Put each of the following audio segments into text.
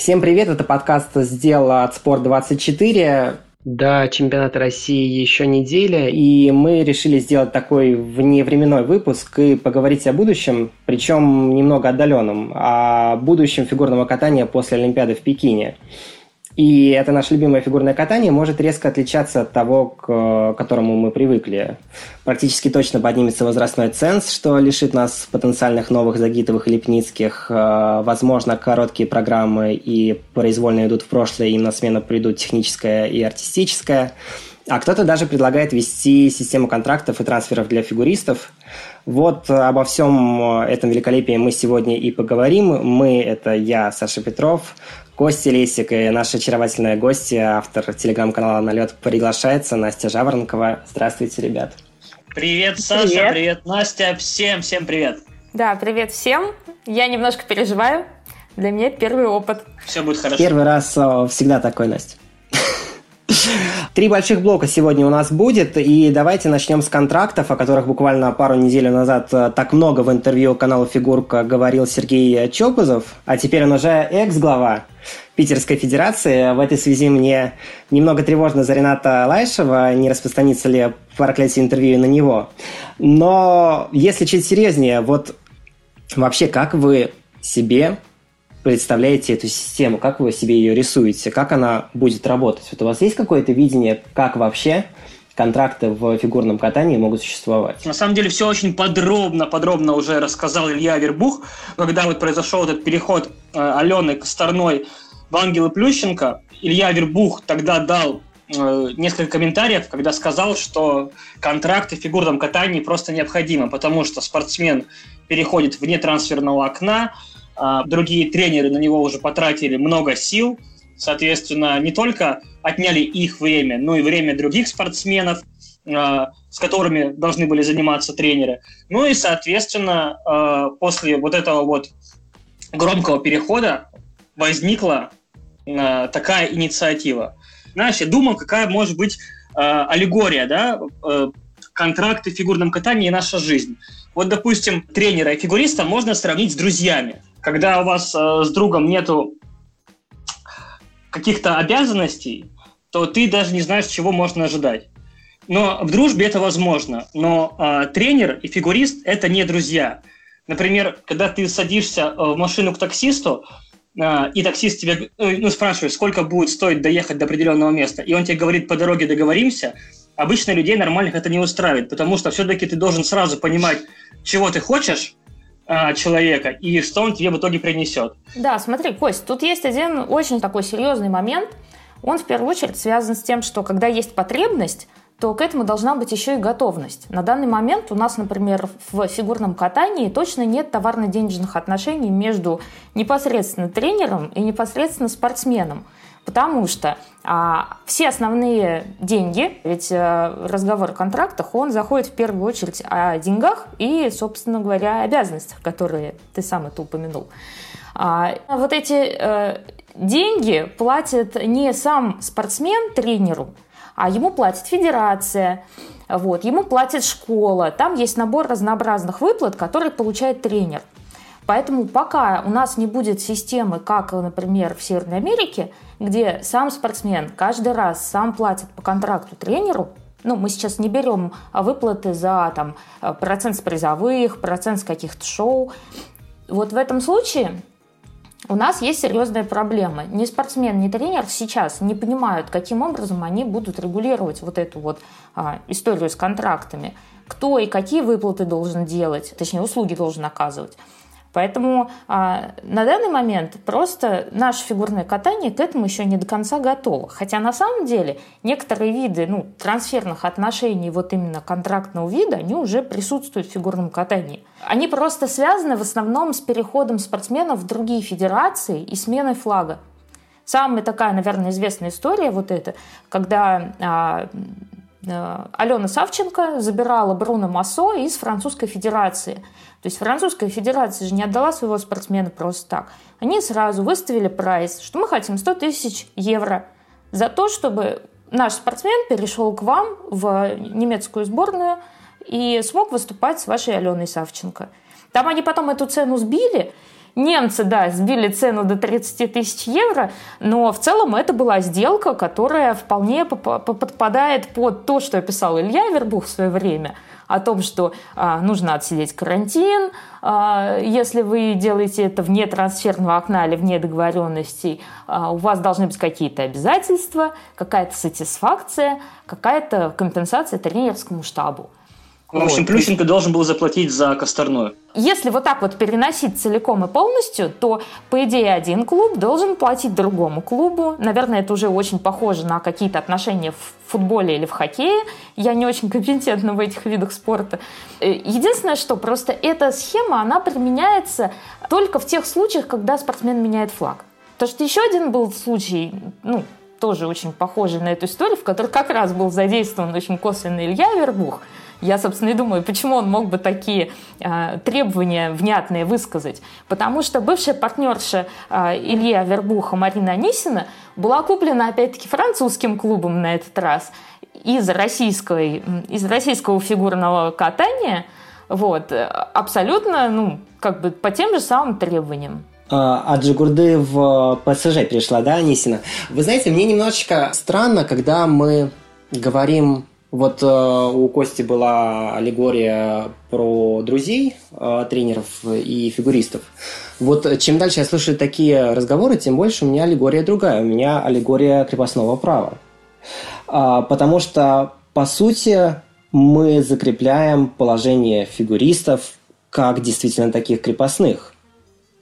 Всем привет, это подкаст «Сделал от Спорт24». До чемпионата России еще неделя, и мы решили сделать такой вневременной выпуск и поговорить о будущем, причем немного отдаленном, о будущем фигурного катания после Олимпиады в Пекине. И это наше любимое фигурное катание может резко отличаться от того, к которому мы привыкли. Практически точно поднимется возрастной ценз, что лишит нас потенциальных новых Загитовых и Лепницких. Э, возможно, короткие программы и произвольно идут в прошлое, им на смену придут техническое и артистическое. А кто-то даже предлагает ввести систему контрактов и трансферов для фигуристов. Вот обо всем этом великолепии мы сегодня и поговорим. Мы – это я, Саша Петров, Костя Лесик и наша очаровательная гостья, автор телеграм-канала «Налет» приглашается, Настя Жаворонкова. Здравствуйте, ребят. Привет, Саша, привет, привет Настя, всем, всем привет. Да, привет всем. Я немножко переживаю. Для меня первый опыт. Все будет хорошо. Первый раз всегда такой, Настя. Три больших блока сегодня у нас будет, и давайте начнем с контрактов, о которых буквально пару недель назад э, так много в интервью канала «Фигурка» говорил Сергей Чопозов, а теперь он уже экс-глава Питерской Федерации. В этой связи мне немного тревожно за Рената Лайшева, не распространится ли проклятие интервью на него. Но если чуть серьезнее, вот вообще как вы себе представляете эту систему, как вы себе ее рисуете, как она будет работать? Вот у вас есть какое-то видение, как вообще контракты в фигурном катании могут существовать? На самом деле все очень подробно, подробно уже рассказал Илья Вербух, когда вот произошел этот переход э, Алены Косторной в Ангелы Плющенко. Илья Вербух тогда дал э, несколько комментариев, когда сказал, что контракты в фигурном катании просто необходимы, потому что спортсмен переходит вне трансферного окна, другие тренеры на него уже потратили много сил, соответственно, не только отняли их время, но и время других спортсменов, а, с которыми должны были заниматься тренеры. Ну и, соответственно, а, после вот этого вот громкого перехода возникла такая инициатива. Знаешь, я думал, какая может быть аллегория, да, контракты в фигурном катании и наша жизнь. Вот, допустим, тренера и фигуриста можно сравнить с друзьями когда у вас э, с другом нету каких-то обязанностей, то ты даже не знаешь, чего можно ожидать. Но в дружбе это возможно. Но э, тренер и фигурист это не друзья. Например, когда ты садишься э, в машину к таксисту, э, и таксист тебе э, ну, спрашивает, сколько будет стоить доехать до определенного места, и он тебе говорит, по дороге договоримся, обычно людей нормальных это не устраивает, потому что все-таки ты должен сразу понимать, чего ты хочешь, а, человека и что он тебе в итоге принесет. Да, смотри, Кость, тут есть один очень такой серьезный момент. Он в первую очередь связан с тем, что когда есть потребность, то к этому должна быть еще и готовность. На данный момент у нас, например, в фигурном катании точно нет товарно-денежных отношений между непосредственно тренером и непосредственно спортсменом. Потому что а, все основные деньги, ведь а, разговор о контрактах, он заходит в первую очередь о деньгах и, собственно говоря, обязанностях, которые ты сам это упомянул. А, вот эти а, деньги платит не сам спортсмен тренеру, а ему платит федерация, вот, ему платит школа. Там есть набор разнообразных выплат, которые получает тренер. Поэтому пока у нас не будет системы, как, например, в Северной Америке, где сам спортсмен каждый раз сам платит по контракту тренеру, ну, мы сейчас не берем выплаты за там, процент с призовых, процент с каких-то шоу. Вот в этом случае у нас есть серьезная проблема. Ни спортсмен, ни тренер сейчас не понимают, каким образом они будут регулировать вот эту вот а, историю с контрактами. Кто и какие выплаты должен делать, точнее, услуги должен оказывать. Поэтому а, на данный момент просто наше фигурное катание к этому еще не до конца готово. Хотя на самом деле некоторые виды ну, трансферных отношений, вот именно контрактного вида, они уже присутствуют в фигурном катании. Они просто связаны в основном с переходом спортсменов в другие федерации и сменой флага. Самая такая, наверное, известная история вот эта, когда а, Алена Савченко забирала Бруно Массо из Французской Федерации – то есть Французская Федерация же не отдала своего спортсмена просто так. Они сразу выставили прайс, что мы хотим 100 тысяч евро за то, чтобы наш спортсмен перешел к вам в немецкую сборную и смог выступать с вашей Аленой Савченко. Там они потом эту цену сбили, Немцы, да, сбили цену до 30 тысяч евро, но в целом это была сделка, которая вполне подпадает под то, что описал Илья Вербух в свое время – о том, что а, нужно отсидеть карантин, а, если вы делаете это вне трансферного окна или вне договоренностей, а, у вас должны быть какие-то обязательства, какая-то сатисфакция, какая-то компенсация тренерскому штабу. В общем, Плющенко должен был заплатить за Косторную. Если вот так вот переносить целиком и полностью, то, по идее, один клуб должен платить другому клубу. Наверное, это уже очень похоже на какие-то отношения в футболе или в хоккее. Я не очень компетентна в этих видах спорта. Э, единственное, что просто эта схема, она применяется только в тех случаях, когда спортсмен меняет флаг. Потому что еще один был случай, ну, тоже очень похожий на эту историю, в которой как раз был задействован очень косвенно Илья Вербух – я, собственно, и думаю, почему он мог бы такие э, требования внятные высказать. Потому что бывшая партнерша э, Ильи Авербуха Марина Анисина была куплена, опять-таки, французским клубом на этот раз из, российской, из российского фигурного катания, вот, абсолютно, ну, как бы по тем же самым требованиям. А Джигурды в ПСЖ перешла, да, Анисина? Вы знаете, мне немножечко странно, когда мы говорим вот э, у Кости была аллегория про друзей, э, тренеров и фигуристов. Вот чем дальше я слышу такие разговоры, тем больше у меня аллегория другая. У меня аллегория крепостного права. А, потому что, по сути, мы закрепляем положение фигуристов как действительно таких крепостных.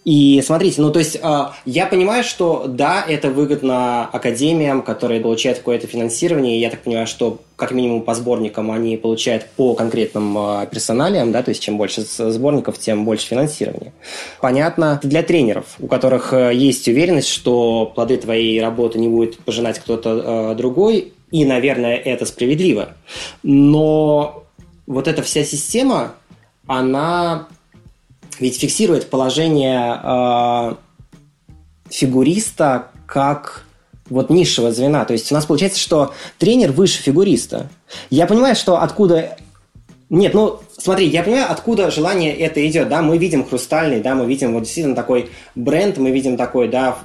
И смотрите, ну то есть э, я понимаю, что да, это выгодно академиям, которые получают какое-то финансирование. И я так понимаю, что как минимум по сборникам они получают по конкретным э, персоналиям, да, то есть чем больше сборников, тем больше финансирования. Понятно, для тренеров, у которых э, есть уверенность, что плоды твоей работы не будет пожинать кто-то э, другой, и, наверное, это справедливо. Но вот эта вся система, она ведь фиксирует положение э, фигуриста как вот низшего звена. То есть у нас получается, что тренер выше фигуриста. Я понимаю, что откуда... Нет, ну, смотри, я понимаю, откуда желание это идет, да, мы видим хрустальный, да, мы видим вот действительно такой бренд, мы видим такой, да,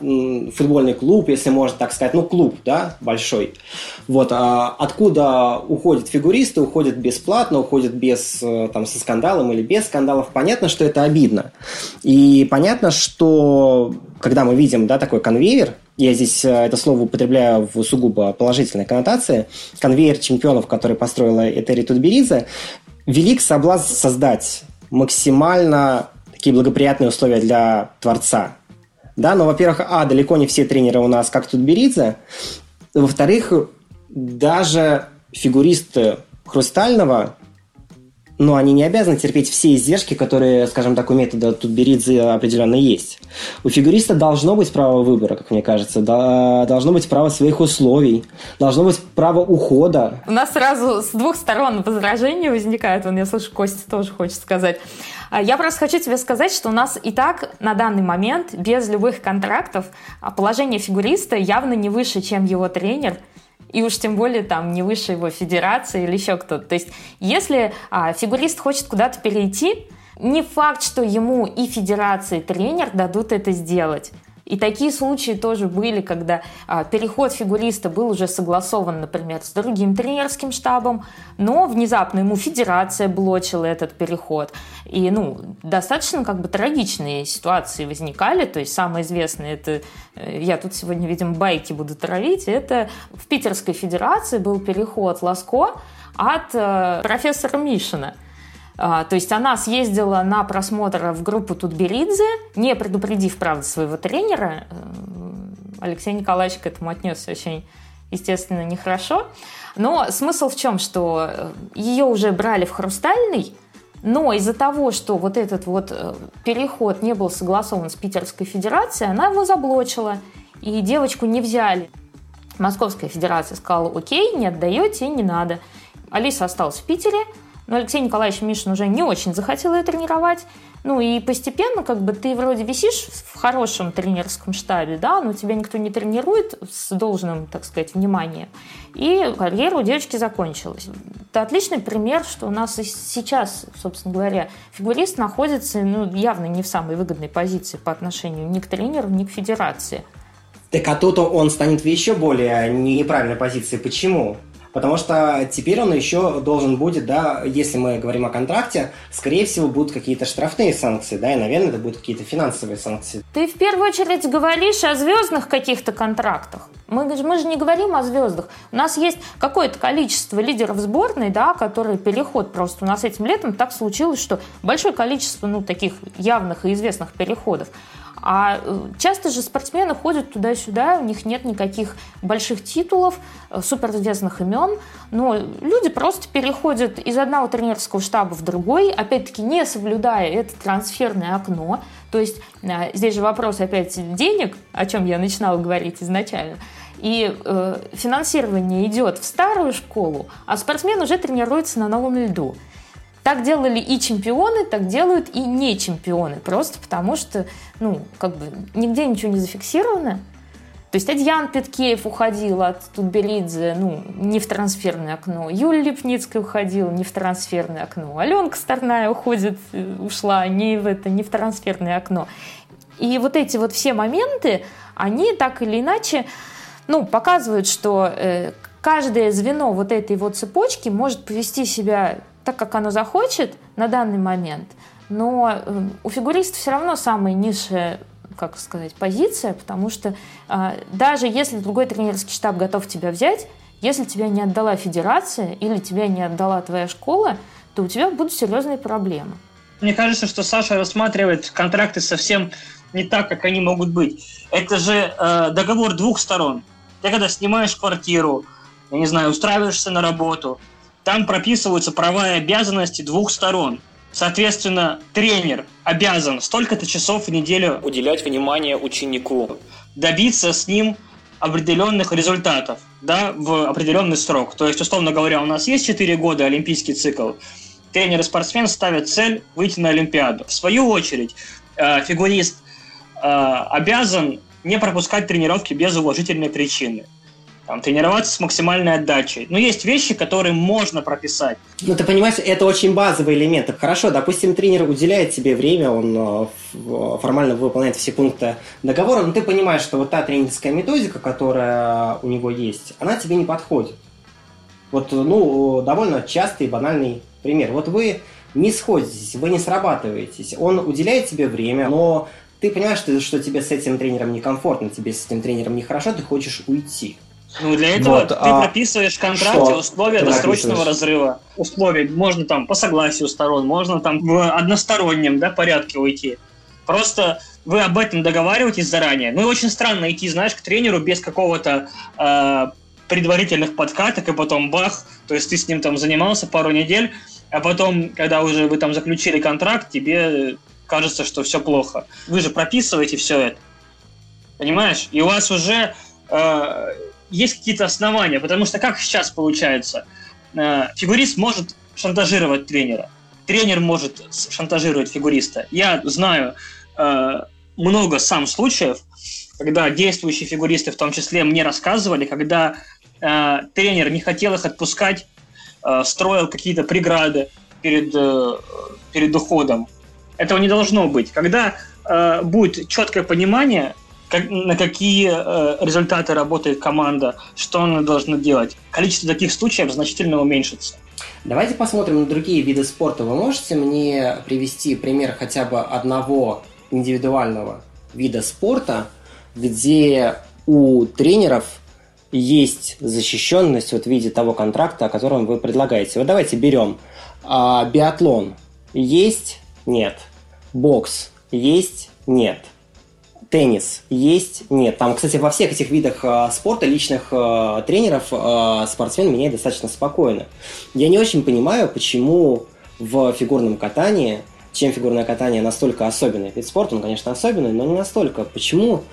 футбольный клуб, если можно так сказать, ну, клуб, да, большой. Вот, а откуда уходят фигуристы, уходят бесплатно, уходят без, э, там, со скандалом или без скандалов, понятно, что это обидно. И понятно, что когда мы видим, да, такой конвейер, я здесь э, это слово употребляю в сугубо положительной коннотации, конвейер чемпионов, который построила Этери Тутберидзе, велик соблазн создать максимально такие благоприятные условия для творца. Да, но, во-первых, а, далеко не все тренеры у нас как тут Беридзе. Во-вторых, даже фигуристы Хрустального но они не обязаны терпеть все издержки, которые, скажем так, у метода Тутберидзе определенно есть. У фигуриста должно быть право выбора, как мне кажется, должно быть право своих условий, должно быть право ухода. У нас сразу с двух сторон возражения возникают, вон я слышу, Костя тоже хочет сказать. А я просто хочу тебе сказать, что у нас и так на данный момент без любых контрактов а положение фигуриста явно не выше, чем его тренер – и уж тем более там не выше его федерации или еще кто-то. То есть если а, фигурист хочет куда-то перейти, не факт, что ему и федерация, и тренер дадут это сделать. И такие случаи тоже были, когда а, переход фигуриста был уже согласован, например, с другим тренерским штабом, но внезапно ему федерация блочила этот переход. И, ну, достаточно как бы трагичные ситуации возникали. То есть самое известное, это, э, я тут сегодня, видимо, байки буду травить, это в Питерской федерации был переход Ласко от э, профессора Мишина. А, то есть она съездила на просмотр в группу Тутберидзе, не предупредив, правда, своего тренера. Э, Алексей Николаевич к этому отнесся очень, естественно, нехорошо. Но смысл в чем, что э, ее уже брали в «Хрустальный», но из-за того, что вот этот вот э, переход не был согласован с Питерской Федерацией, она его заблочила, и девочку не взяли. Московская Федерация сказала, окей, не отдаете, не надо. Алиса осталась в Питере – Но Алексей Николаевич Мишин уже не очень захотел ее тренировать. Ну и постепенно как бы ты вроде висишь в хорошем тренерском штабе, да, но тебя никто не тренирует с должным, так сказать, вниманием. И карьера у девочки закончилась. Это отличный пример, что у нас и сейчас, собственно говоря, фигурист находится ну, явно не в самой выгодной позиции по отношению ни к тренеру, ни к федерации. Так а тут он станет в еще более неправильной позиции. Почему? Потому что теперь он еще должен будет, да, если мы говорим о контракте, скорее всего, будут какие-то штрафные санкции, да, и, наверное, это будут какие-то финансовые санкции. Ты в первую очередь говоришь о звездных каких-то контрактах. Мы, мы же не говорим о звездах. У нас есть какое-то количество лидеров сборной, да, которые переход просто. У нас этим летом так случилось, что большое количество, ну, таких явных и известных переходов. А э, часто же спортсмены ходят туда-сюда, у них нет никаких больших титулов, э, суперизвестных имен, но люди просто переходят из одного тренерского штаба в другой, опять-таки не соблюдая это трансферное окно. То есть э, здесь же вопрос опять денег, о чем я начинала говорить изначально. И э, финансирование идет в старую школу, а спортсмен уже тренируется на новом льду. Так делали и чемпионы, так делают и не чемпионы. Просто потому что, ну, как бы нигде ничего не зафиксировано. То есть Адьян Петкеев уходил от Тутберидзе, ну, не в трансферное окно. Юлия Лепницкая уходила не в трансферное окно. Аленка Старная уходит, э, ушла не в это, не в трансферное окно. И вот эти вот все моменты, они так или иначе, ну, показывают, что э, каждое звено вот этой вот цепочки может повести себя так, как оно захочет на данный момент, но эм, у фигуриста все равно самая низшая как сказать, позиция, потому что а, даже если другой тренерский штаб готов тебя взять, если тебя не отдала федерация или тебя не отдала твоя школа, то у тебя будут серьезные проблемы. Мне кажется, что Саша рассматривает контракты совсем не так, как они могут быть. Это же э, договор двух сторон. Ты когда снимаешь квартиру, я не знаю, устраиваешься на работу, там прописываются права и обязанности двух сторон. Соответственно, тренер обязан столько-то часов в неделю уделять внимание ученику, добиться с ним определенных результатов да, в определенный срок. То есть, условно говоря, у нас есть 4 года олимпийский цикл. Тренер и спортсмен ставят цель выйти на Олимпиаду. В свою очередь, э, фигурист э, обязан не пропускать тренировки без уважительной причины там, тренироваться с максимальной отдачей. Но есть вещи, которые можно прописать. Ну, ты понимаешь, это очень базовый элемент. Хорошо, допустим, тренер уделяет тебе время, он э, формально выполняет все пункты договора, но ты понимаешь, что вот та тренерская методика, которая у него есть, она тебе не подходит. Вот, ну, довольно частый банальный пример. Вот вы не сходитесь, вы не срабатываетесь. Он уделяет тебе время, но ты понимаешь, что тебе с этим тренером некомфортно, тебе с этим тренером нехорошо, ты хочешь уйти. Ну, для этого вот, ты а прописываешь в контракте что? условия ты досрочного разрыва. Условия можно там по согласию сторон, можно там в одностороннем да, порядке уйти. Просто вы об этом договариваетесь заранее. Ну и очень странно идти, знаешь, к тренеру без какого-то э, предварительных подкаток, и потом бах, то есть ты с ним там занимался пару недель, а потом, когда уже вы там заключили контракт, тебе кажется, что все плохо. Вы же прописываете все это. Понимаешь? И у вас уже э, есть какие-то основания, потому что как сейчас получается? Э, фигурист может шантажировать тренера, тренер может шантажировать фигуриста. Я знаю э, много сам случаев, когда действующие фигуристы, в том числе, мне рассказывали, когда э, тренер не хотел их отпускать, строил какие-то преграды перед, перед уходом. Этого не должно быть. Когда будет четкое понимание, как, на какие э, результаты работает команда, что она должна делать. Количество таких случаев значительно уменьшится. Давайте посмотрим на другие виды спорта. Вы можете мне привести пример хотя бы одного индивидуального вида спорта, где у тренеров есть защищенность вот в виде того контракта, о котором вы предлагаете. Вот давайте берем а, биатлон. Есть? Нет. Бокс. Есть? Нет теннис есть? Нет. Там, кстати, во всех этих видах э, спорта личных э, тренеров э, спортсмен меняет достаточно спокойно. Я не очень понимаю, почему в фигурном катании, чем фигурное катание настолько особенный вид спорта, он, конечно, особенный, но не настолько. Почему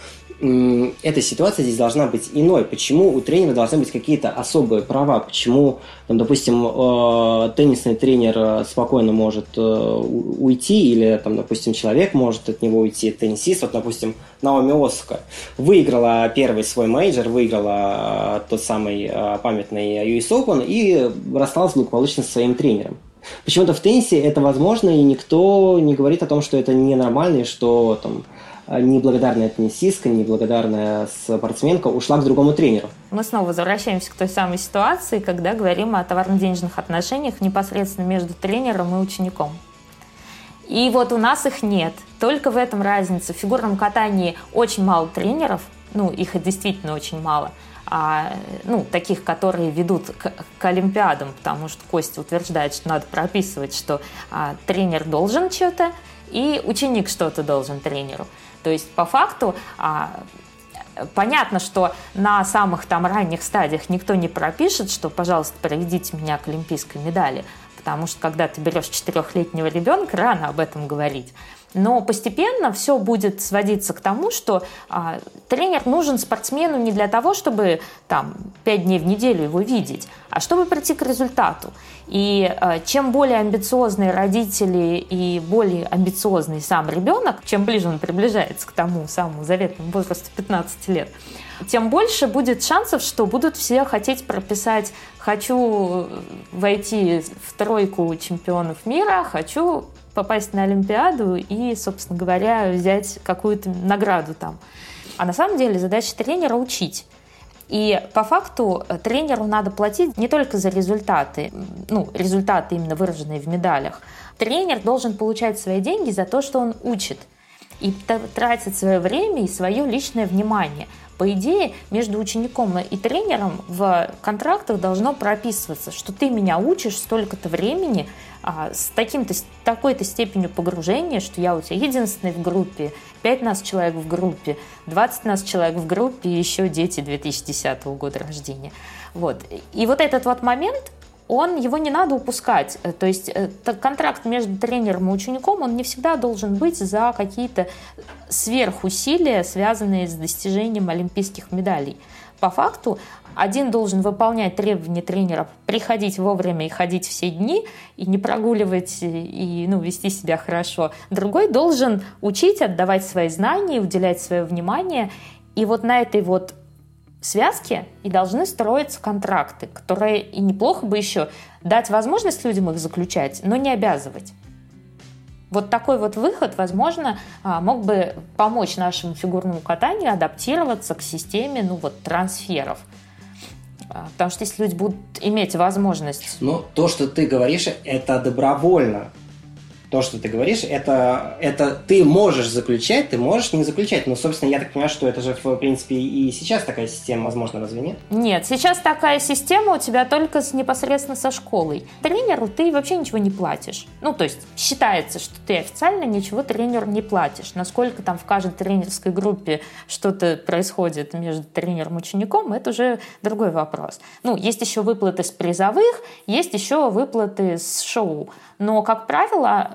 эта ситуация здесь должна быть иной. Почему у тренера должны быть какие-то особые права? Почему, там, допустим, э, теннисный тренер э, спокойно может э, уйти, или, там, допустим, человек может от него уйти, теннисист, вот, допустим, Наоми Осака выиграла первый свой мейджор, выиграла тот самый памятный US Open и рассталась благополучно со своим тренером. Почему-то в теннисе это возможно, и никто не говорит о том, что это ненормально, и что там неблагодарная теннисистка, неблагодарная спортсменка ушла к другому тренеру. Мы снова возвращаемся к той самой ситуации, когда говорим о товарно-денежных отношениях непосредственно между тренером и учеником. И вот у нас их нет. Только в этом разница. В фигурном катании очень мало тренеров, ну, их действительно очень мало, а, ну, таких, которые ведут к, к Олимпиадам, потому что Костя утверждает, что надо прописывать, что а, тренер должен что-то, и ученик что-то должен тренеру. То есть по факту а, понятно, что на самых там ранних стадиях никто не пропишет, что, пожалуйста, проведите меня к олимпийской медали, потому что когда ты берешь четырехлетнего ребенка, рано об этом говорить. Но постепенно все будет сводиться к тому, что а, тренер нужен спортсмену не для того, чтобы там пять дней в неделю его видеть, а чтобы прийти к результату. И а, чем более амбициозные родители и более амбициозный сам ребенок, чем ближе он приближается к тому самому заветному возрасту 15 лет, тем больше будет шансов, что будут все хотеть прописать «хочу войти в тройку чемпионов мира», «хочу попасть на Олимпиаду и, собственно говоря, взять какую-то награду там. А на самом деле задача тренера учить. И по факту э, тренеру надо платить не только за результаты, ну, результаты именно выраженные в медалях. Тренер должен получать свои деньги за то, что он учит и тратит свое время и свое личное внимание. По идее, между учеником и тренером в контрактах должно прописываться, что ты меня учишь столько-то времени а, с таким-то, такой-то степенью погружения, что я у тебя единственный в группе, 5 нас человек в группе, 20 нас человек в группе и еще дети 2010 года рождения. Вот. И вот этот вот момент, он, его не надо упускать. То есть э, контракт между тренером и учеником, он не всегда должен быть за какие-то сверхусилия, связанные с достижением олимпийских медалей. По факту один должен выполнять требования тренера, приходить вовремя и ходить все дни, и не прогуливать, и ну, вести себя хорошо. Другой должен учить, отдавать свои знания, уделять свое внимание. И вот на этой вот связке и должны строиться контракты, которые и неплохо бы еще дать возможность людям их заключать, но не обязывать. Вот такой вот выход, возможно, а, мог бы помочь нашему фигурному катанию адаптироваться к системе ну, вот, трансферов. А, потому что если люди будут иметь возможность... Ну, то, что ты говоришь, это добровольно то, что ты говоришь, это, это ты можешь заключать, ты можешь не заключать. Но, собственно, я так понимаю, что это же, в принципе, и сейчас такая система, возможно, разве нет? Нет, сейчас такая система у тебя только с, непосредственно со школой. Тренеру ты вообще ничего не платишь. Ну, то есть считается, что ты официально ничего тренеру не платишь. Насколько там в каждой тренерской группе что-то происходит между тренером и учеником, это уже другой вопрос. Ну, есть еще выплаты с призовых, есть еще выплаты с шоу. Но, как правило,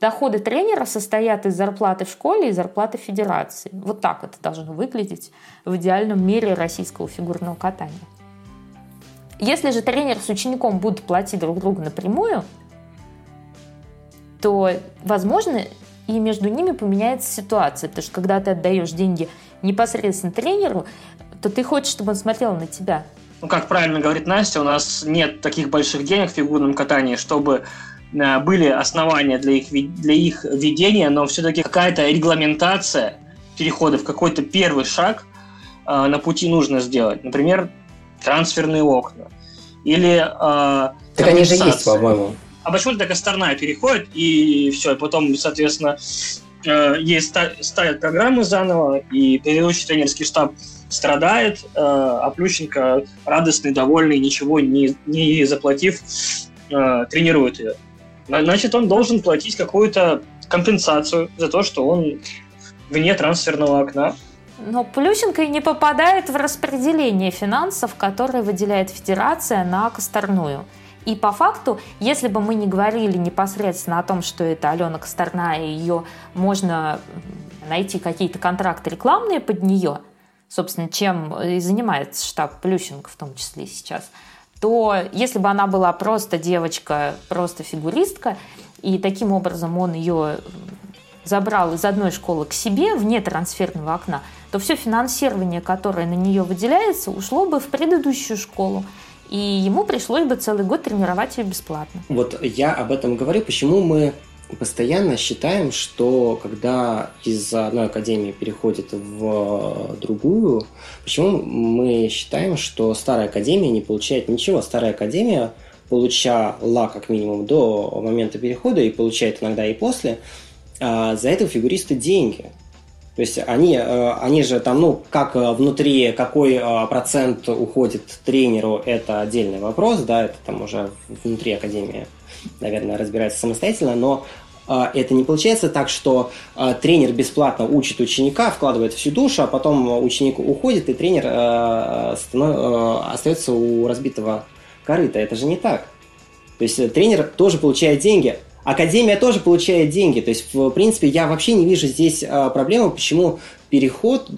доходы тренера состоят из зарплаты в школе и зарплаты федерации. Вот так это должно выглядеть в идеальном мире российского фигурного катания. Если же тренер с учеником будут платить друг другу напрямую, то, возможно, и между ними поменяется ситуация. Потому что когда ты отдаешь деньги непосредственно тренеру, то ты хочешь, чтобы он смотрел на тебя. Ну, как правильно говорит Настя, у нас нет таких больших денег в фигурном катании, чтобы Э, были основания для их, для их ведения, но все-таки какая-то регламентация перехода в какой-то первый шаг э, на пути нужно сделать. Например, трансферные окна. Или э, Так они же есть, по-моему. А почему тогда Косторная переходит, и все, и потом, соответственно, э, ей ставят программы заново, и предыдущий тренерский штаб страдает, э, а Плющенко радостный, довольный, ничего не, не заплатив, э, тренирует ее значит, он должен платить какую-то компенсацию за то, что он вне трансферного окна. Но Плющенко и не попадает в распределение финансов, которые выделяет Федерация на Косторную. И по факту, если бы мы не говорили непосредственно о том, что это Алена Косторная, и ее можно найти какие-то контракты рекламные под нее, собственно, чем и занимается штаб Плющенко в том числе сейчас, то если бы она была просто девочка, просто фигуристка, и таким образом он ее забрал из одной школы к себе вне трансферного окна, то все финансирование, которое на нее выделяется, ушло бы в предыдущую школу. И ему пришлось бы целый год тренировать ее бесплатно. Вот я об этом говорю, почему мы постоянно считаем, что когда из одной академии переходит в другую, почему мы считаем, что старая академия не получает ничего? Старая академия получала как минимум до момента перехода и получает иногда и после, а за это фигуристы деньги. То есть они, э, они же там, ну, как внутри, какой э, процент уходит тренеру, это отдельный вопрос, да, это там уже внутри академии наверное, разбирается самостоятельно, но а, это не получается так, что а, тренер бесплатно учит ученика, вкладывает всю душу, а потом ученик уходит, и тренер а, остается у разбитого корыта. Это же не так. То есть э, тренер тоже получает деньги, Академия тоже получает деньги. То есть, в принципе, я вообще не вижу здесь проблемы, почему переход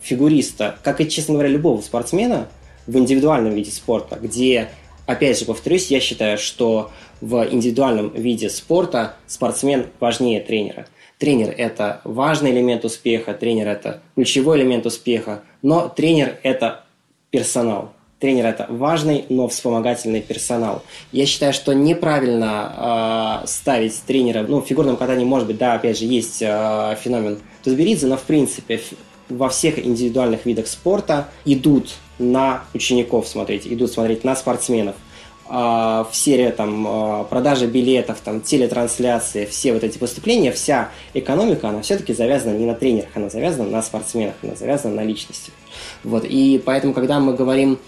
фигуриста, как и, честно говоря, любого спортсмена в индивидуальном виде спорта, где опять же, повторюсь, я считаю, что в индивидуальном виде спорта спортсмен важнее тренера. Тренер – это важный элемент успеха, тренер – это ключевой элемент успеха, но тренер – это персонал. Тренер – это важный, но вспомогательный персонал. Я считаю, что неправильно э, ставить тренера, ну, в фигурном катании, может быть, да, опять же, есть э, феномен Тузберидзе, но, в принципе, во всех индивидуальных видах спорта идут на учеников смотреть, идут смотреть на спортсменов. А, в серии там а, продажи билетов, там телетрансляции, все вот эти поступления, вся экономика, она все-таки завязана не на тренерах, она завязана на спортсменах, она завязана на личности. Вот, и поэтому, когда мы говорим,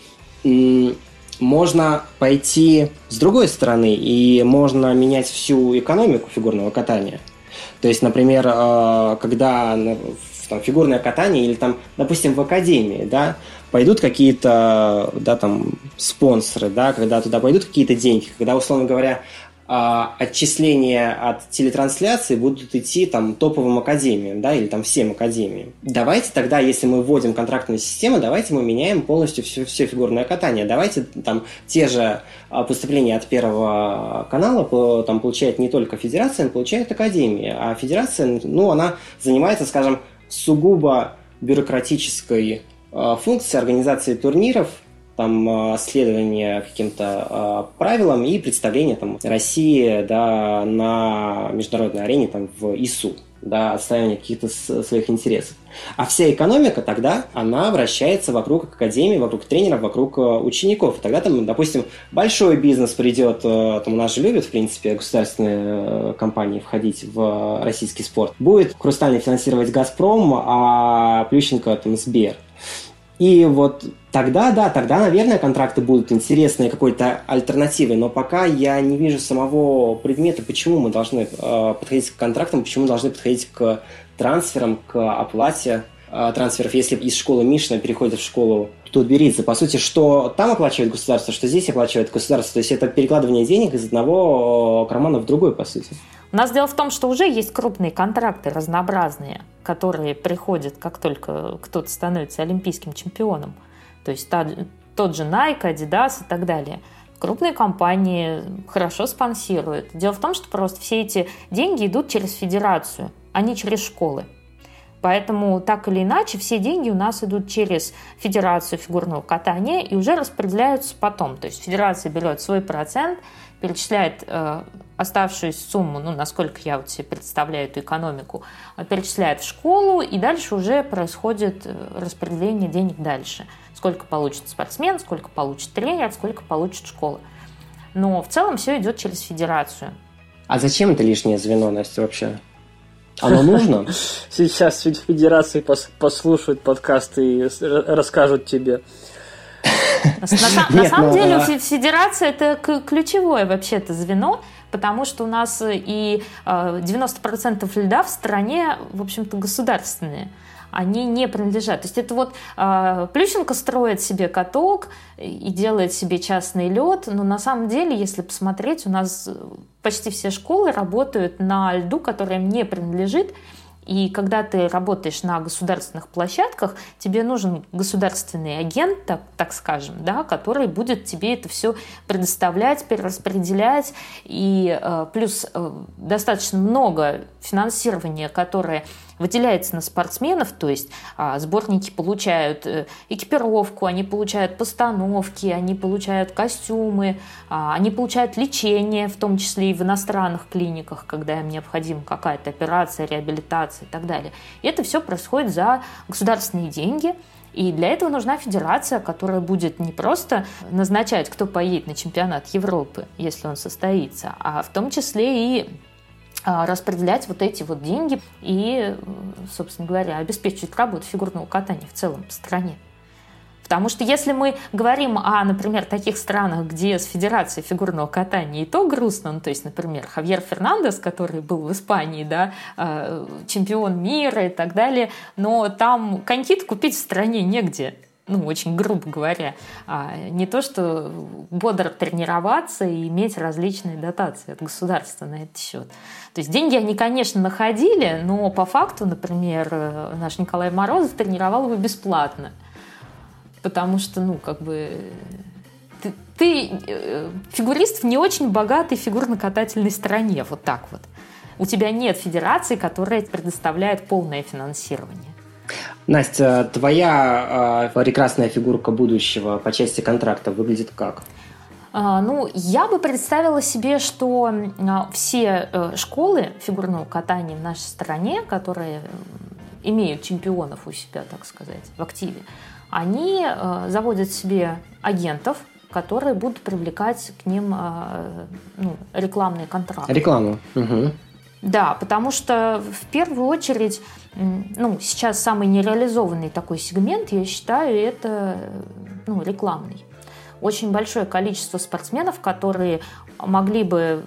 можно пойти с другой стороны, и можно менять всю экономику фигурного катания. То есть, например, а, когда там, фигурное катание или там, допустим, в академии, да, пойдут какие-то, да, там, спонсоры, да, когда туда пойдут какие-то деньги, когда, условно говоря, а, отчисления от телетрансляции будут идти там топовым академиям, да, или там всем академиям. Давайте тогда, если мы вводим контрактную систему, давайте мы меняем полностью все, все фигурное катание. Давайте там те же а, поступления от первого канала там получает не только федерация, но получает академия. А федерация, ну, она занимается, скажем, сугубо бюрократической э, функции организации турниров, там э, следование каким-то э, правилам и представление там, России да, на международной арене там, в ИСУ да, отстаивания каких-то своих интересов. А вся экономика тогда, она вращается вокруг академии, вокруг тренеров, вокруг учеников. И тогда там, допустим, большой бизнес придет, там у нас же любят, в принципе, государственные компании входить в российский спорт. Будет Хрустальный финансировать «Газпром», а Плющенко там Сбер. И вот тогда, да, тогда, наверное, контракты будут интересные какой-то альтернативой, но пока я не вижу самого предмета, почему мы должны э, подходить к контрактам, почему мы должны подходить к трансферам, к оплате э, трансферов, если из школы Мишина переходит в школу Тутберидзе. По сути, что там оплачивает государство, что здесь оплачивает государство. То есть это перекладывание денег из одного кармана в другой, по сути. У нас дело в том, что уже есть крупные контракты разнообразные, которые приходят, как только кто-то становится олимпийским чемпионом. То есть та, тот же Nike, Adidas и так далее. Крупные компании хорошо спонсируют. Дело в том, что просто все эти деньги идут через федерацию, а не через школы. Поэтому так или иначе все деньги у нас идут через Федерацию фигурного катания и уже распределяются потом. То есть федерация берет свой процент, перечисляет э, оставшуюся сумму, ну, насколько я вот себе представляю эту экономику, перечисляет в школу, и дальше уже происходит э, распределение денег дальше. Сколько получит спортсмен, сколько получит тренер, сколько получит школа. Но в целом все идет через федерацию. А зачем это лишнее звено, Настя, вообще? Оно нужно? Сейчас федерации послушают подкасты и расскажут тебе. На, самом ну, деле у федерации это ключевое вообще-то звено, потому что у нас и 90% э, льда в стране, в общем-то, государственные они не принадлежат. То есть это вот э, Плющенко строит себе каток и делает себе частный лед, но на самом деле, если посмотреть, у нас почти все школы работают на льду, который им не принадлежит, И когда ты работаешь на государственных площадках, тебе нужен государственный агент, так, так скажем, да, который будет тебе это все предоставлять, перераспределять. И э, плюс э, достаточно много финансирования, которое выделяется на спортсменов, то есть а, сборники получают э, экипировку, они получают постановки, они получают костюмы, а, они получают лечение, в том числе и в иностранных клиниках, когда им необходима какая-то операция, реабилитация и так далее. И это все происходит за государственные деньги. И для этого нужна федерация, которая будет не просто назначать, кто поедет на чемпионат Европы, если он состоится, а в том числе и распределять вот эти вот деньги и, собственно говоря, обеспечивать работу фигурного катания в целом в стране. Потому что если мы говорим о, например, таких странах, где с Федерацией фигурного катания и то грустно, ну, то есть, например, Хавьер Фернандес, который был в Испании, да, а, чемпион мира и так далее, но там конькит купить в стране негде ну, очень грубо говоря, а не то, что бодро тренироваться и иметь различные дотации от государства на этот счет. То есть деньги они, конечно, находили, но по факту, например, наш Николай Морозов тренировал его бесплатно. Потому что, ну, как бы ты, ты э, фигурист в не очень богатой фигурно-катательной стране, вот так вот. У тебя нет федерации, которая предоставляет полное финансирование. Настя, твоя э, прекрасная фигурка будущего по части контракта выглядит как? А, ну, я бы представила себе, что все э, школы фигурного катания в нашей стране, которые имеют чемпионов у себя, так сказать, в активе, они э, заводят себе агентов, которые будут привлекать к ним э, ну, рекламные контракты. Рекламу. Угу. Да, потому что в первую очередь, ну, сейчас самый нереализованный такой сегмент, я считаю, это ну, рекламный. Очень большое количество спортсменов, которые могли бы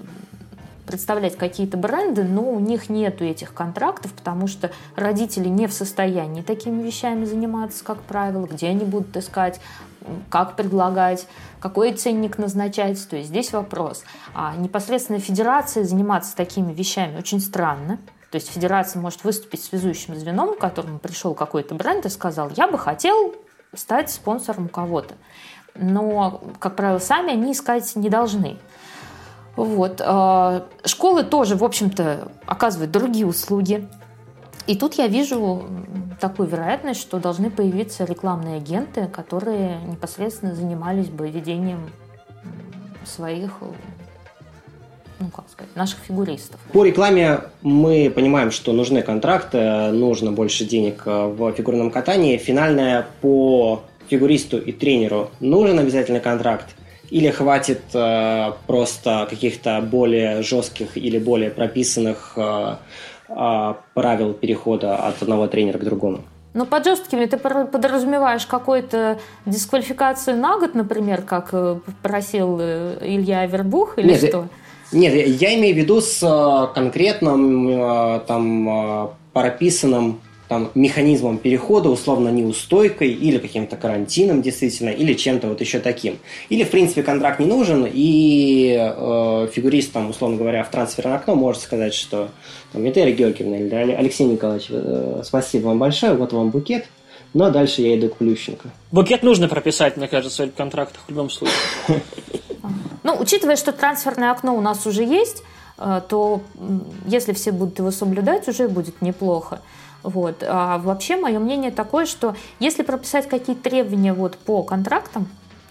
представлять какие-то бренды, но у них нету этих контрактов, потому что родители не в состоянии такими вещами заниматься, как правило, где они будут искать, как предлагать, какой ценник назначать. То есть здесь вопрос. А непосредственно федерация заниматься такими вещами очень странно. То есть федерация может выступить связующим звеном, к которому пришел какой-то бренд и сказал, я бы хотел стать спонсором кого-то. Но, как правило, сами они искать не должны. Вот. А, школы тоже, в общем-то, оказывают другие услуги. И тут я вижу такую вероятность, что должны появиться рекламные агенты, которые непосредственно занимались бы ведением своих ну, как сказать, наших фигуристов. По рекламе мы понимаем, что нужны контракты, нужно больше денег в фигурном катании. Финальная по фигуристу и тренеру нужен обязательный контракт или хватит э, просто каких-то более жестких или более прописанных э, э, правил перехода от одного тренера к другому? Ну, под жесткими ты подразумеваешь какую-то дисквалификацию на год, например, как э, просил э, Илья Авербух, или нет, что? Нет, я имею в виду с э, конкретным там прописанным там, механизмом перехода, условно неустойкой или каким-то карантином действительно, или чем-то вот еще таким. Или, в принципе, контракт не нужен, и э, фигурист, там, условно говоря, в трансферное окно может сказать, что там, Виталий Георгиевна или Алексей Николаевич, э, спасибо вам большое, вот вам букет, но дальше я иду к Плющенко. Букет нужно прописать, мне кажется, в контрактах в любом случае. Ну, учитывая, что трансферное окно у нас уже есть, э, то если все будут его соблюдать, уже будет неплохо. Вот. А вообще мое мнение такое, что если прописать какие-то требования вот по контрактам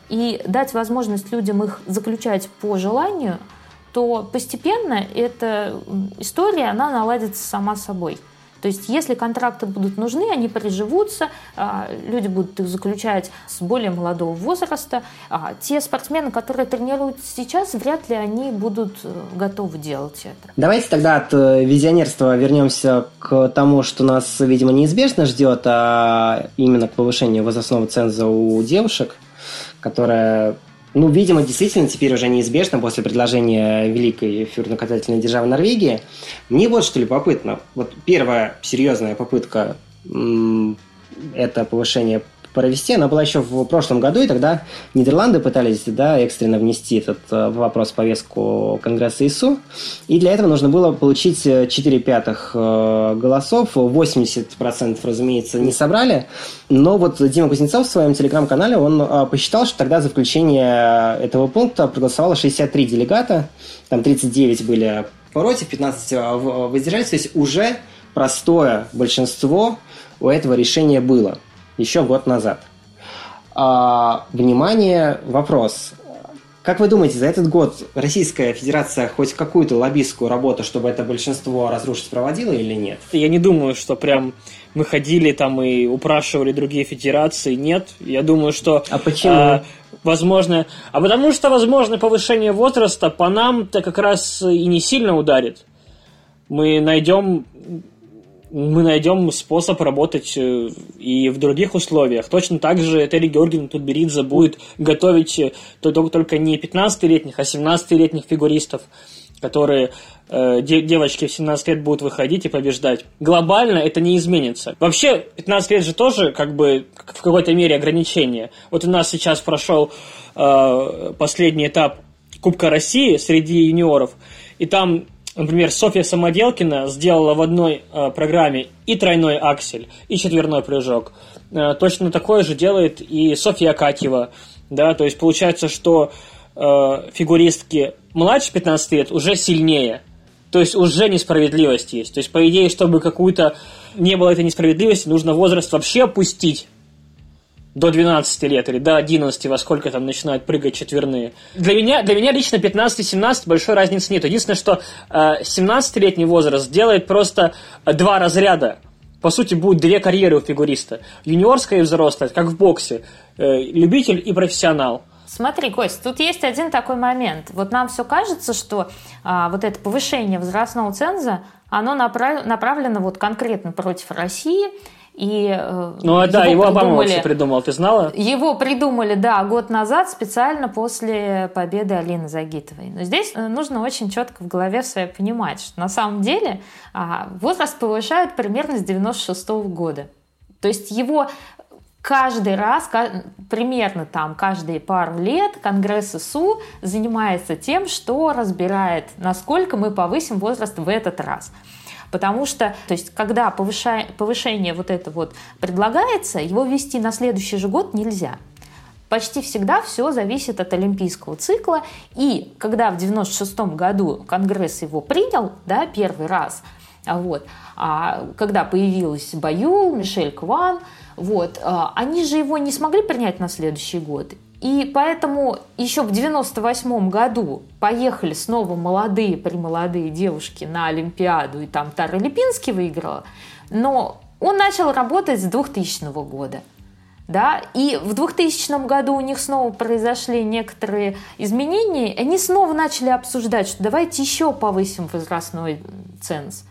и дать возможность людям их заключать по желанию, то постепенно эта история, она наладится сама собой. То есть, если контракты будут нужны, они приживутся, а, люди будут их заключать с более молодого возраста. А те спортсмены, которые тренируются сейчас, вряд ли они будут э, готовы делать это. Давайте тогда от э, визионерства вернемся к тому, что нас, видимо, неизбежно ждет, а именно к повышению возрастного ценза у девушек, которая ну, видимо, действительно теперь уже неизбежно после предложения великой фигурно-катательной державы Норвегии. Мне вот что любопытно. Вот первая серьезная попытка – это повышение провести. Она была еще в прошлом году, и тогда Нидерланды пытались да, экстренно внести этот э, вопрос в повестку Конгресса ИСУ. И для этого нужно было получить 4 пятых э, голосов. 80% разумеется, не собрали. Но вот Дима Кузнецов в своем телеграм-канале, он э, посчитал, что тогда за включение этого пункта проголосовало 63 делегата. Там 39 были против, 15 воздержались. То есть уже простое большинство у этого решения было еще год назад. А, внимание, вопрос. Как вы думаете, за этот год Российская Федерация хоть какую-то лоббистскую работу, чтобы это большинство разрушить, проводила или нет? Я не думаю, что прям мы ходили там и упрашивали другие федерации. Нет. Я думаю, что... А почему? А, возможно... А потому что, возможно, повышение возраста по нам-то как раз и не сильно ударит. Мы найдем мы найдем способ работать э, и в других условиях. Точно так же Терри Георгиевна Тутберидзе будет готовить э, только не 15-летних, а 17-летних фигуристов, которые э, девочки в 17 лет будут выходить и побеждать. Глобально это не изменится. Вообще, 15 лет же тоже как бы в какой-то мере ограничение. Вот у нас сейчас прошел последний этап Кубка России среди юниоров, и там Например, Софья Самоделкина сделала в одной э, программе и тройной аксель, и четверной прыжок. Э, точно такое же делает и Софья Акатьева. Да, то есть получается, что э, фигуристки младше 15 лет уже сильнее. То есть уже несправедливость есть. То есть, по идее, чтобы какую-то не было этой несправедливости, нужно возраст вообще опустить до 12 лет или до 11, во сколько там начинают прыгать четверные. Для меня, для меня лично 15-17 большой разницы нет. Единственное, что э, 17-летний возраст делает просто э, два разряда. По сути, будет две карьеры у фигуриста. Юниорская и взрослая, как в боксе. Э, любитель и профессионал. Смотри, Кость, тут есть один такой момент. Вот нам все кажется, что а, вот это повышение возрастного ценза, оно направ... направлено вот конкретно против России – и э, ну а да, его Обама вообще придумал, ты знала? Его придумали, да, год назад специально после победы Алины Загитовой. Но здесь э, нужно очень четко в голове своей понимать, что на самом деле а, возраст повышают примерно с 96 -го года. То есть его каждый раз, примерно там каждые пару лет Конгресс ИСУ занимается тем, что разбирает, насколько мы повысим возраст в этот раз. Потому что, то есть, когда повышение, повышение вот это вот предлагается, его ввести на следующий же год нельзя. Почти всегда все зависит от олимпийского цикла. И когда в 96 году Конгресс его принял, да, первый раз, а вот, а когда появилась Баюл, Мишель Кван, вот, а, они же его не смогли принять на следующий год. И поэтому еще в 98 году поехали снова молодые, примолодые девушки на Олимпиаду, и там Тара Липинский выиграла. Но он начал работать с 2000 года. Да? И в 2000 году у них снова произошли некоторые изменения, и они снова начали обсуждать, что давайте еще повысим возрастной ценз.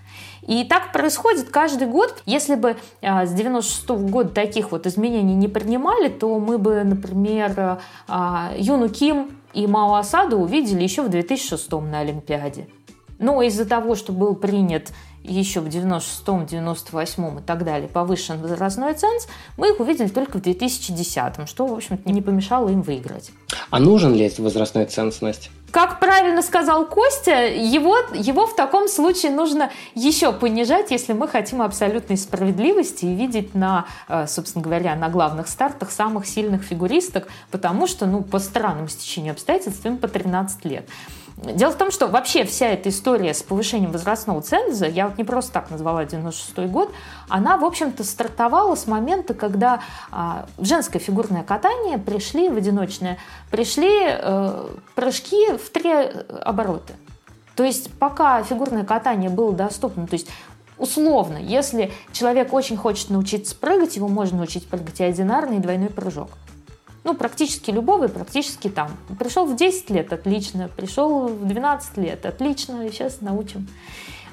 И так происходит каждый год. Если бы а, с 96 -го года таких вот изменений не принимали, то мы бы, например, а, Юну Ким и Мао Асаду увидели еще в 2006 на Олимпиаде. Но из-за того, что был принят еще в 96-м, 98-м и так далее повышен возрастной ценз, мы их увидели только в 2010-м, что, в общем-то, не помешало им выиграть. А нужен ли этот возрастной ценз, Настя? Как правильно сказал Костя, его, его в таком случае нужно еще понижать, если мы хотим абсолютной справедливости и видеть на, э, собственно говоря, на главных стартах самых сильных фигуристок, потому что, ну, по странному стечению обстоятельств им по 13 лет. Дело в том, что вообще вся эта история с повышением возрастного ценза, я вот не просто так назвала 96 год, она, в общем-то, стартовала с момента, когда а, в женское фигурное катание пришли, в одиночное, пришли э, прыжки в три оборота. То есть пока фигурное катание было доступно, то есть условно, если человек очень хочет научиться прыгать, его можно научить прыгать и одинарный, и двойной прыжок. Ну, практически любого и практически там. Пришел в 10 лет, отлично. Пришел в 12 лет, отлично. Сейчас научим.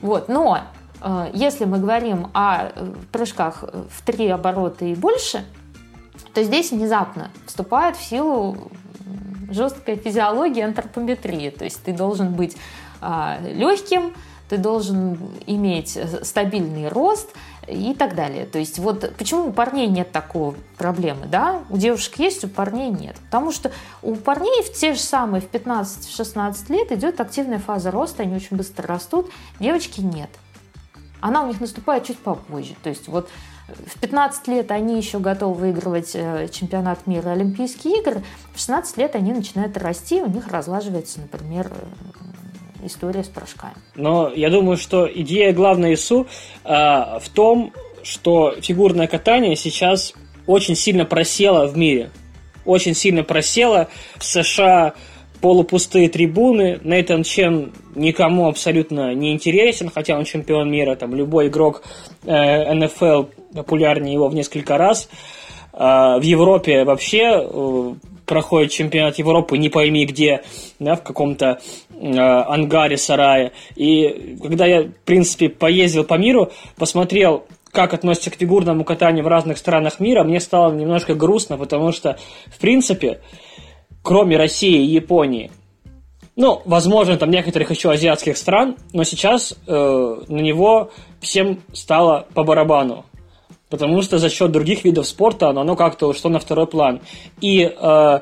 Вот. Но э, если мы говорим о э, прыжках в три оборота и больше, то здесь внезапно вступает в силу жесткая физиология антропометрии. То есть ты должен быть э, легким, ты должен иметь э, стабильный рост и так далее. То есть вот почему у парней нет такой проблемы, да? У девушек есть, у парней нет. Потому что у парней в те же самые в 15-16 лет идет активная фаза роста, они очень быстро растут, девочки нет. Она у них наступает чуть попозже. То есть вот в 15 лет они еще готовы выигрывать э, чемпионат мира, Олимпийские игры. В 16 лет они начинают расти, у них разлаживается, например, э, история с порошками. Но я думаю, что идея главной ИСУ э, в том, что фигурное катание сейчас очень сильно просело в мире. Очень сильно просело. В США полупустые трибуны. Нейтан Чен никому абсолютно не интересен, хотя он чемпион мира. Там любой игрок э, НФЛ популярнее его в несколько раз. А, в Европе вообще э, проходит чемпионат Европы, не пойми где, да, в каком-то э, ангаре, сарае. И когда я, в принципе, поездил по миру, посмотрел, как относятся к фигурному катанию в разных странах мира, мне стало немножко грустно, потому что, в принципе, кроме России и Японии, ну, возможно, там некоторых еще азиатских стран, но сейчас э, на него всем стало по барабану потому что за счет других видов спорта оно, оно как-то ушло на второй план. И э,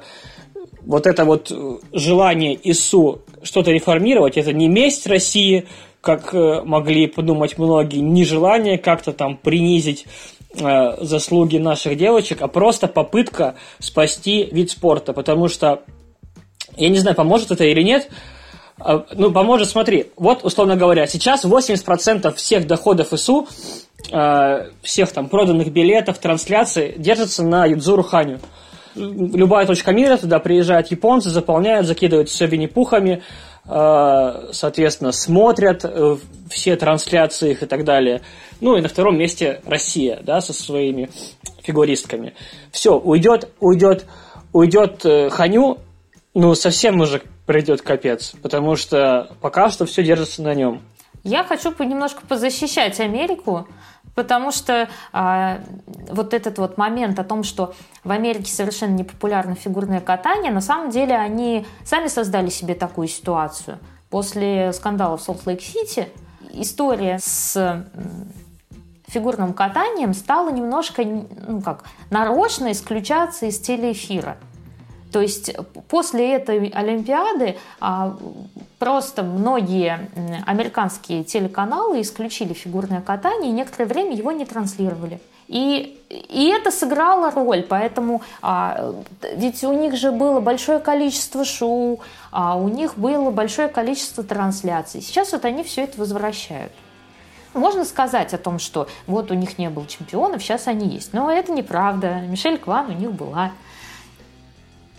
вот это вот желание ИСУ что-то реформировать, это не месть России, как э, могли подумать многие, не желание как-то там принизить э, заслуги наших девочек, а просто попытка спасти вид спорта, потому что, я не знаю, поможет это или нет, ну, поможет, смотри, вот, условно говоря, сейчас 80% всех доходов ИСУ Э, всех там проданных билетов, трансляций держится на Юдзуру Ханю. Любая точка мира, туда приезжают японцы, заполняют, закидывают все винни-пухами, э, соответственно, смотрят э, все трансляции их и так далее. Ну и на втором месте Россия, да, со своими фигуристками. Все, уйдет, уйдет, уйдет Ханю, ну совсем уже придет капец, потому что пока что все держится на нем. Я хочу немножко позащищать Америку, Потому что а, вот этот вот момент о том, что в Америке совершенно не популярно фигурное катание, на самом деле они сами создали себе такую ситуацию. После скандала в Солт-Лейк-Сити история с фигурным катанием стала немножко, ну как, нарочно исключаться из телеэфира. То есть после этой Олимпиады а, просто многие американские телеканалы исключили фигурное катание и некоторое время его не транслировали. И, и это сыграло роль, поэтому а, ведь у них же было большое количество шоу, а у них было большое количество трансляций. Сейчас вот они все это возвращают. Можно сказать о том, что вот у них не было чемпионов, сейчас они есть. Но это неправда. Мишель Кван у них была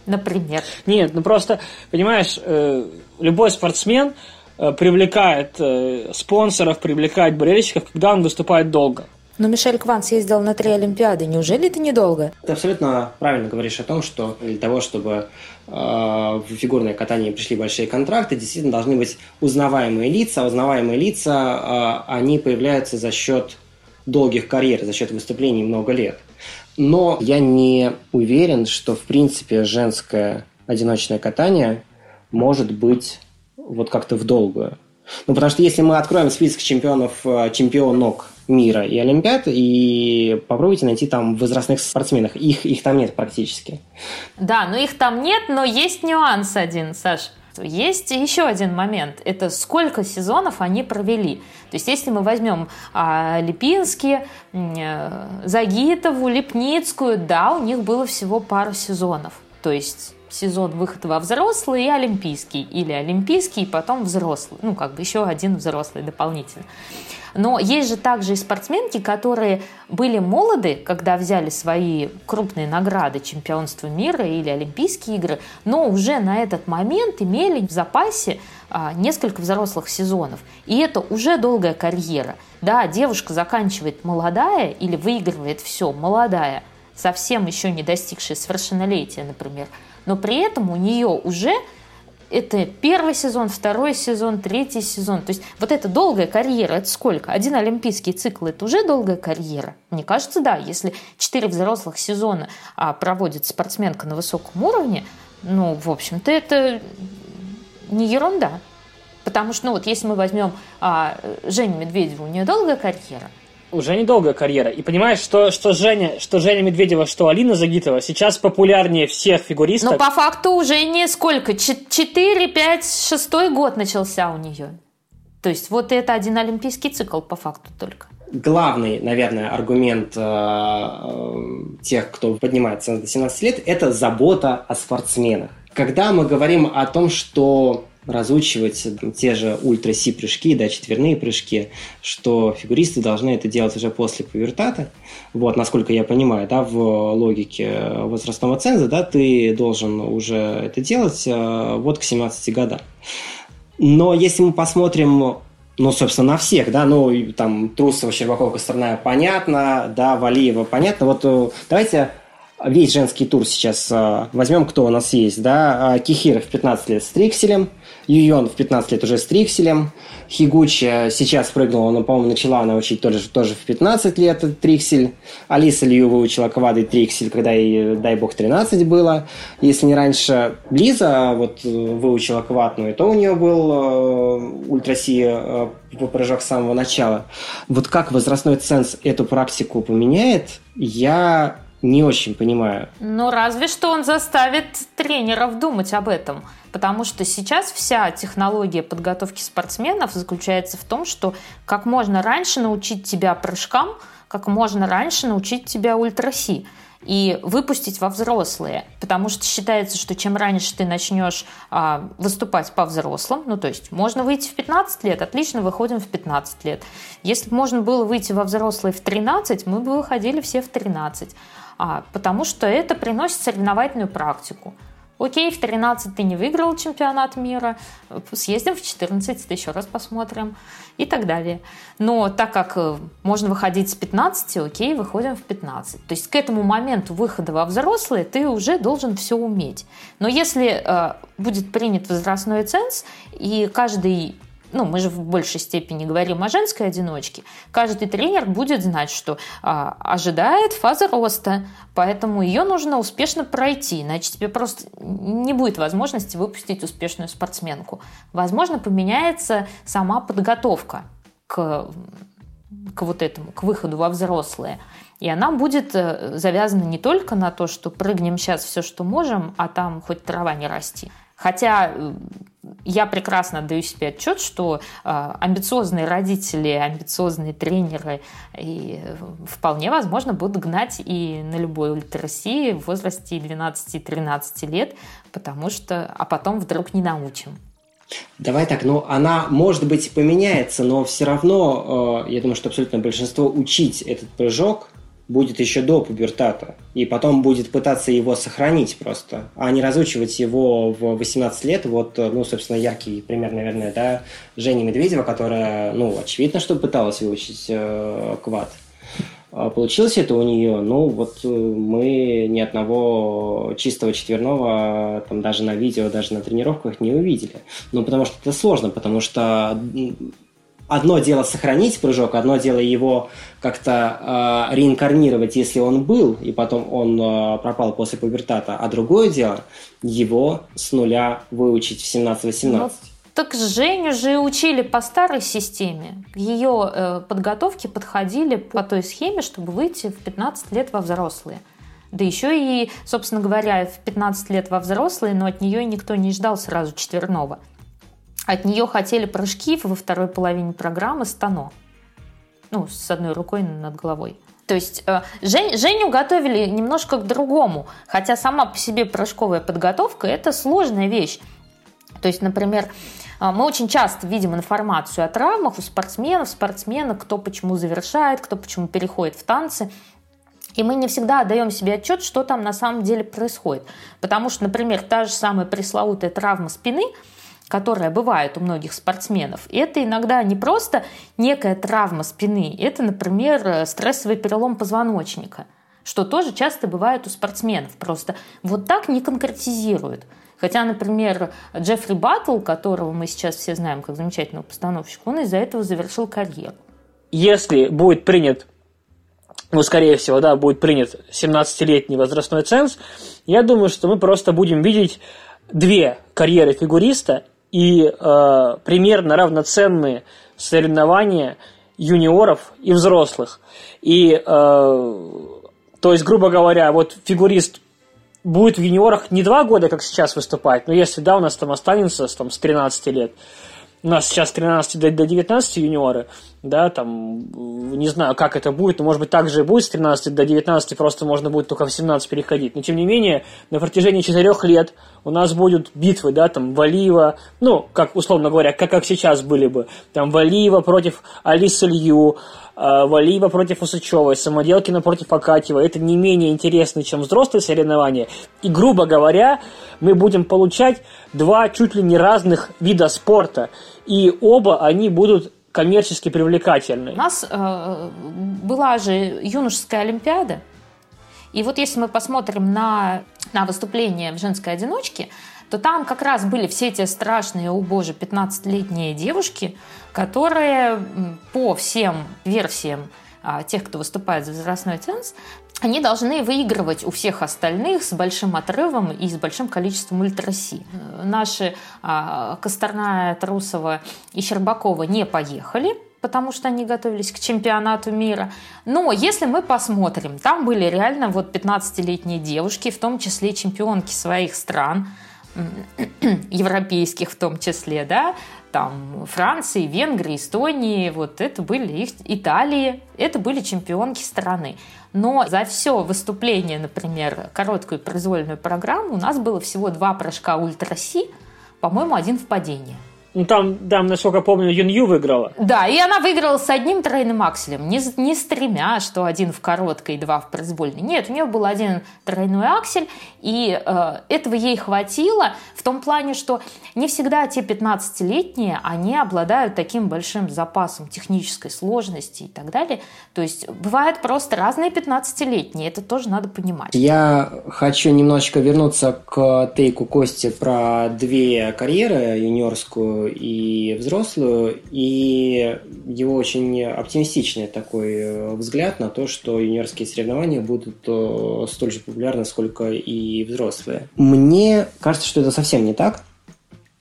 например? Нет, ну просто, понимаешь, э, любой спортсмен э, привлекает э, спонсоров, привлекает болельщиков, когда он выступает долго. Но Мишель Кван съездил на три Олимпиады. Неужели это недолго? Ты абсолютно правильно говоришь о том, что для того, чтобы э, в фигурное катание пришли большие контракты, действительно должны быть узнаваемые лица. А узнаваемые лица, э, они появляются за счет долгих карьер, за счет выступлений много лет. Но я не уверен, что, в принципе, женское одиночное катание может быть вот как-то в долгую. Ну, потому что если мы откроем список чемпионов, э, чемпионок мира и Олимпиад, и попробуйте найти там возрастных спортсменов. Их, их там нет практически. Да, но их там нет, но есть нюанс один, Саш. Есть еще один момент. Это сколько сезонов они провели. То есть, если мы возьмем а, Липинские, а, Загитову, Липницкую, да, у них было всего пару сезонов. То есть сезон выхода во взрослый и олимпийский. Или олимпийский, и потом взрослый. Ну, как бы еще один взрослый дополнительно. Но есть же также и спортсменки, которые были молоды, когда взяли свои крупные награды чемпионства мира или Олимпийские игры, но уже на этот момент имели в запасе а, несколько взрослых сезонов. И это уже долгая карьера. Да, девушка заканчивает молодая или выигрывает все молодая, совсем еще не достигшая совершеннолетия, например, но при этом у нее уже это первый сезон, второй сезон, третий сезон. То есть вот эта долгая карьера, это сколько? Один олимпийский цикл – это уже долгая карьера? Мне кажется, да. Если четыре взрослых сезона а, проводит спортсменка на высоком уровне, ну, в общем-то, это не ерунда. Потому что, ну вот, если мы возьмем а, Женю Медведеву, у нее долгая карьера. Уже недолгая карьера. И понимаешь, что, что, Женя, что Женя Медведева, что Алина Загитова сейчас популярнее всех фигуристов. Но по факту уже не сколько, 4, 5, 6 год начался у нее. То есть вот это один олимпийский цикл по факту только главный, наверное, аргумент э, э, тех, кто поднимается до 17 лет, это забота о спортсменах. Когда мы говорим о том, что разучивать те же ультра-си прыжки, да, четверные прыжки, что фигуристы должны это делать уже после пубертата. Вот, насколько я понимаю, да, в логике возрастного ценза, да, ты должен уже это делать э, вот к 17 годам. Но если мы посмотрим ну, собственно, на всех, да, ну, там, Трусова, Щербакова, Косторная, понятно, да, Валиева, понятно. Вот э, давайте весь женский тур сейчас э, возьмем, кто у нас есть, да. Кихиров в 15 лет с Трикселем, Юйон в 15 лет уже с Трикселем, Хигучи сейчас прыгнула, но, по-моему, начала она учить тоже, тоже в 15 лет Триксель. Алиса Лью выучила квады Триксель, когда ей, дай бог, 13 было. Если не раньше Лиза вот выучила квад, но и то у нее был э, ультраси э, прыжок с самого начала. Вот как возрастной ценз эту практику поменяет, я не очень понимаю. Ну, разве что он заставит тренеров думать об этом. Потому что сейчас вся технология подготовки спортсменов заключается в том, что как можно раньше научить тебя прыжкам, как можно раньше научить тебя ультраси и выпустить во взрослые. Потому что считается, что чем раньше ты начнешь а, выступать по взрослым, ну то есть можно выйти в 15 лет, отлично выходим в 15 лет. Если бы можно было выйти во взрослые в 13, мы бы выходили все в 13. А, потому что это приносит соревновательную практику. Окей, в 13 ты не выиграл чемпионат мира, съездим в 14, еще раз посмотрим и так далее. Но так как э, можно выходить с 15, окей, выходим в 15. То есть к этому моменту выхода во взрослые ты уже должен все уметь. Но если э, будет принят возрастной ценз, и каждый ну, мы же в большей степени говорим о женской одиночке, каждый тренер будет знать, что а, ожидает фаза роста, поэтому ее нужно успешно пройти, иначе тебе просто не будет возможности выпустить успешную спортсменку. Возможно, поменяется сама подготовка к, к вот этому, к выходу во взрослые. И она будет э, завязана не только на то, что прыгнем сейчас все, что можем, а там хоть трава не расти. Хотя э, я прекрасно отдаю себе отчет, что э, амбициозные родители, амбициозные тренеры и э, вполне возможно будут гнать и на любой ультраси в возрасте 12-13 лет, потому что, а потом вдруг не научим. Давай так, ну она, может быть, поменяется, но все равно, э, я думаю, что абсолютно большинство учить этот прыжок будет еще до пубертата, и потом будет пытаться его сохранить просто, а не разучивать его в 18 лет. Вот, ну, собственно, яркий пример, наверное, да, Женя Медведева, которая, ну, очевидно, что пыталась выучить э, квад. А получилось это у нее, ну, вот э, мы ни одного чистого четверного там даже на видео, даже на тренировках не увидели. Ну, потому что это сложно, потому что одно дело сохранить прыжок, одно дело его как-то э, реинкарнировать, если он был, и потом он э, пропал после пубертата, а другое дело его с нуля выучить в 17-18. Ну, так Женю же учили по старой системе. Ее э, подготовки подходили по той схеме, чтобы выйти в 15 лет во взрослые. Да еще и, собственно говоря, в 15 лет во взрослые, но от нее никто не ждал сразу четверного. От нее хотели прыжки во второй половине программы стано. Ну, с одной рукой над головой. То есть э, Жень, Женю готовили немножко к другому. Хотя сама по себе прыжковая подготовка – это сложная вещь. То есть, например, э, мы очень часто видим информацию о травмах у спортсменов, спортсменок, кто почему завершает, кто почему переходит в танцы. И мы не всегда отдаем себе отчет, что там на самом деле происходит. Потому что, например, та же самая пресловутая травма спины – которая бывает у многих спортсменов, это иногда не просто некая травма спины, это, например, стрессовый перелом позвоночника, что тоже часто бывает у спортсменов. Просто вот так не конкретизируют. Хотя, например, Джеффри Баттл, которого мы сейчас все знаем как замечательного постановщика, он из-за этого завершил карьеру. Если будет принят, ну, скорее всего, да, будет принят 17-летний возрастной ценз, я думаю, что мы просто будем видеть две карьеры фигуриста и э, примерно равноценные соревнования юниоров и взрослых. И, э, то есть, грубо говоря, вот фигурист будет в юниорах не два года, как сейчас выступать, но если, да, у нас там останется там, с 13 лет, у нас сейчас 13 до, до 19 юниоры, да, там, не знаю, как это будет, но, может быть, так же и будет с 13 до 19, просто можно будет только в 17 переходить. Но, тем не менее, на протяжении 4 лет у нас будут битвы, да, там, Валиева, ну, как, условно говоря, как, как сейчас были бы, там, Валиева против Алисы Лью, э, Валиева против Усачевой, Самоделкина против Акатьева. Это не менее интересно, чем взрослые соревнования. И, грубо говоря, мы будем получать два чуть ли не разных вида спорта. И оба они будут коммерчески привлекательны. У нас э, была же юношеская олимпиада. И вот если мы посмотрим на, на выступление в женской одиночке, то там как раз были все эти страшные, о боже, 15-летние девушки, которые по всем версиям а, тех, кто выступает за возрастной ценз, они должны выигрывать у всех остальных с большим отрывом и с большим количеством ультраси. Наши а, Косторная, Трусова и Щербакова не поехали, потому что они готовились к чемпионату мира. Но если мы посмотрим, там были реально вот 15-летние девушки, в том числе чемпионки своих стран, европейских в том числе, да, там Франции, Венгрии, Эстонии, вот это были их, Италии, это были чемпионки страны. Но за все выступление, например, короткую произвольную программу у нас было всего два прыжка ультраси, по-моему, один в падении. Ну, там, там, насколько помню, Юнью выиграла. Да, и она выиграла с одним тройным акселем. Не, не с тремя, что один в короткой два в произвольной. Нет, у нее был один тройной аксель, и э, этого ей хватило в том плане, что не всегда те 15-летние, они обладают таким большим запасом технической сложности и так далее. То есть бывают просто разные 15-летние, это тоже надо понимать. Я хочу немножечко вернуться к тейку Кости про две карьеры, юниорскую и взрослую, и его очень оптимистичный такой э, взгляд на то, что юниорские соревнования будут э, столь же популярны, сколько и взрослые. Мне кажется, что это совсем не так.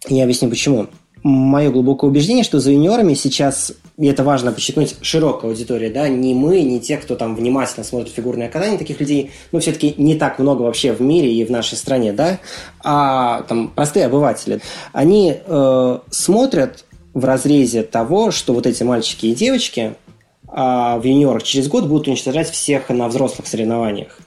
Я объясню почему. Мое глубокое убеждение, что за юниорами сейчас, и это важно подчеркнуть, широкая аудитория, да, не мы, не те, кто там внимательно смотрит фигурное катание, таких людей, ну, все-таки не так много вообще в мире и в нашей стране, да, а там простые обыватели. Они э, смотрят в разрезе того, что вот эти мальчики и девочки а в юниорах через год будут уничтожать всех на взрослых соревнованиях.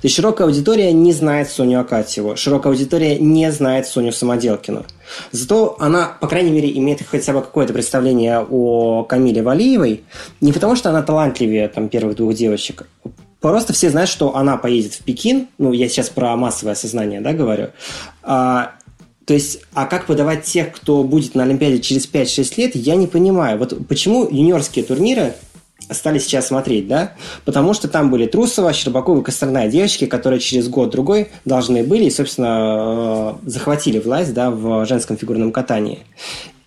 То есть широкая аудитория не знает Соню Акатьеву, широкая аудитория не знает Соню Самоделкину. Зато она, по крайней мере, имеет хотя бы какое-то представление о Камиле Валиевой, не потому что она талантливее там, первых двух девочек, Просто все знают, что она поедет в Пекин. Ну, я сейчас про массовое сознание, да, говорю. А, то есть, а как подавать тех, кто будет на Олимпиаде через 5-6 лет, я не понимаю. Вот почему юниорские турниры стали сейчас смотреть, да, потому что там были Трусова, Щербакова и Косторная девочки, которые через год-другой должны были и, собственно, э, захватили власть, да, в женском фигурном катании.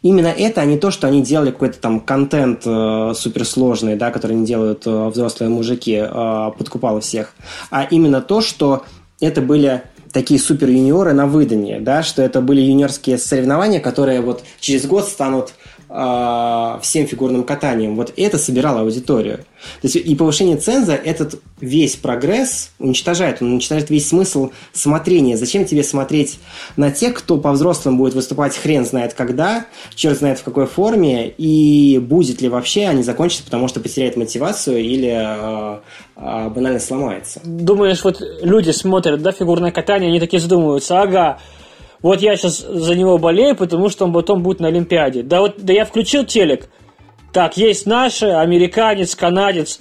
Именно это, а не то, что они делали какой-то там контент э, суперсложный, да, который не делают э, взрослые мужики, э, подкупало всех, а именно то, что это были такие супер юниоры на выданье, да, что это были юниорские соревнования, которые вот через год станут э, всем фигурным катанием. Вот это собирало аудиторию. То есть и повышение ценза этот весь прогресс уничтожает. Он уничтожает весь смысл смотрения. Зачем тебе смотреть на тех, кто по-взрослым будет выступать хрен знает когда, черт знает в какой форме, и будет ли вообще, они закончатся, потому что потеряет мотивацию или э, э, банально сломается. Думаешь, вот люди смотрят, да, фигурное катание, они такие задумываются, ага, вот я сейчас за него болею, потому что он потом будет на Олимпиаде. Да вот, да я включил телек. Так, есть наши, американец, канадец.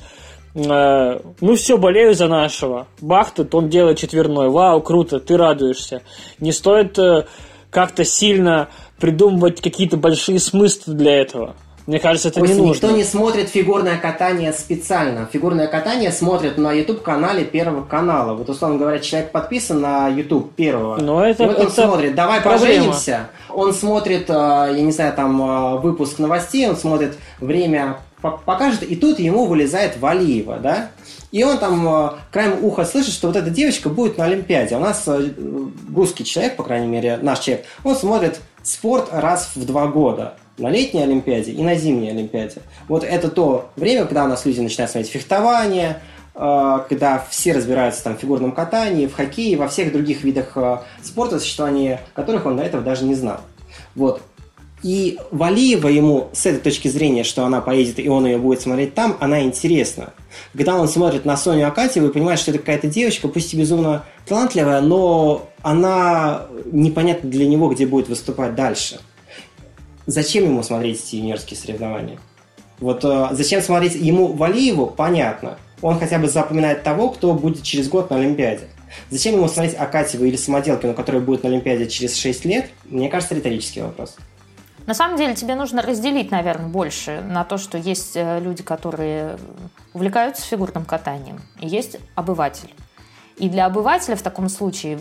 Э, ну все, болею за нашего. Бах, тут он делает четверной. Вау, круто, ты радуешься. Не стоит э, как-то сильно придумывать какие-то большие смыслы для этого. Мне кажется, это Костя, не нужно. Никто не смотрит фигурное катание специально. Фигурное катание смотрят на YouTube-канале Первого канала. Вот, условно говоря, человек подписан на YouTube Первого. Но это, и вот он это смотрит, давай проблема. поженимся. Он смотрит, э, я не знаю, там э, выпуск новостей, он смотрит время покажет, и тут ему вылезает Валиева, да? И он там э, краем уха слышит, что вот эта девочка будет на Олимпиаде. У нас русский человек, по крайней мере, наш человек, он смотрит спорт раз в два года. На летней Олимпиаде и на зимней Олимпиаде. Вот это то время, когда у нас люди начинают смотреть фехтование, э, когда все разбираются там, в фигурном катании, в хоккее, во всех других видах спорта, существование которых он до этого даже не знал. Вот. И Валиева ему с этой точки зрения, что она поедет и он ее будет смотреть там, она интересна. Когда он смотрит на Соню Акатьеву и понимает, что это какая-то девочка, пусть и безумно талантливая, но она непонятно для него, где будет выступать дальше. Зачем ему смотреть эти юниорские соревнования? Вот э, зачем смотреть ему Валиеву, понятно. Он хотя бы запоминает того, кто будет через год на Олимпиаде. Зачем ему смотреть Акатьеву или Самоделкину, который будет на Олимпиаде через 6 лет? Мне кажется, риторический вопрос. На самом деле тебе нужно разделить, наверное, больше на то, что есть э, люди, которые увлекаются фигурным катанием, и есть обыватель. И для обывателя в таком случае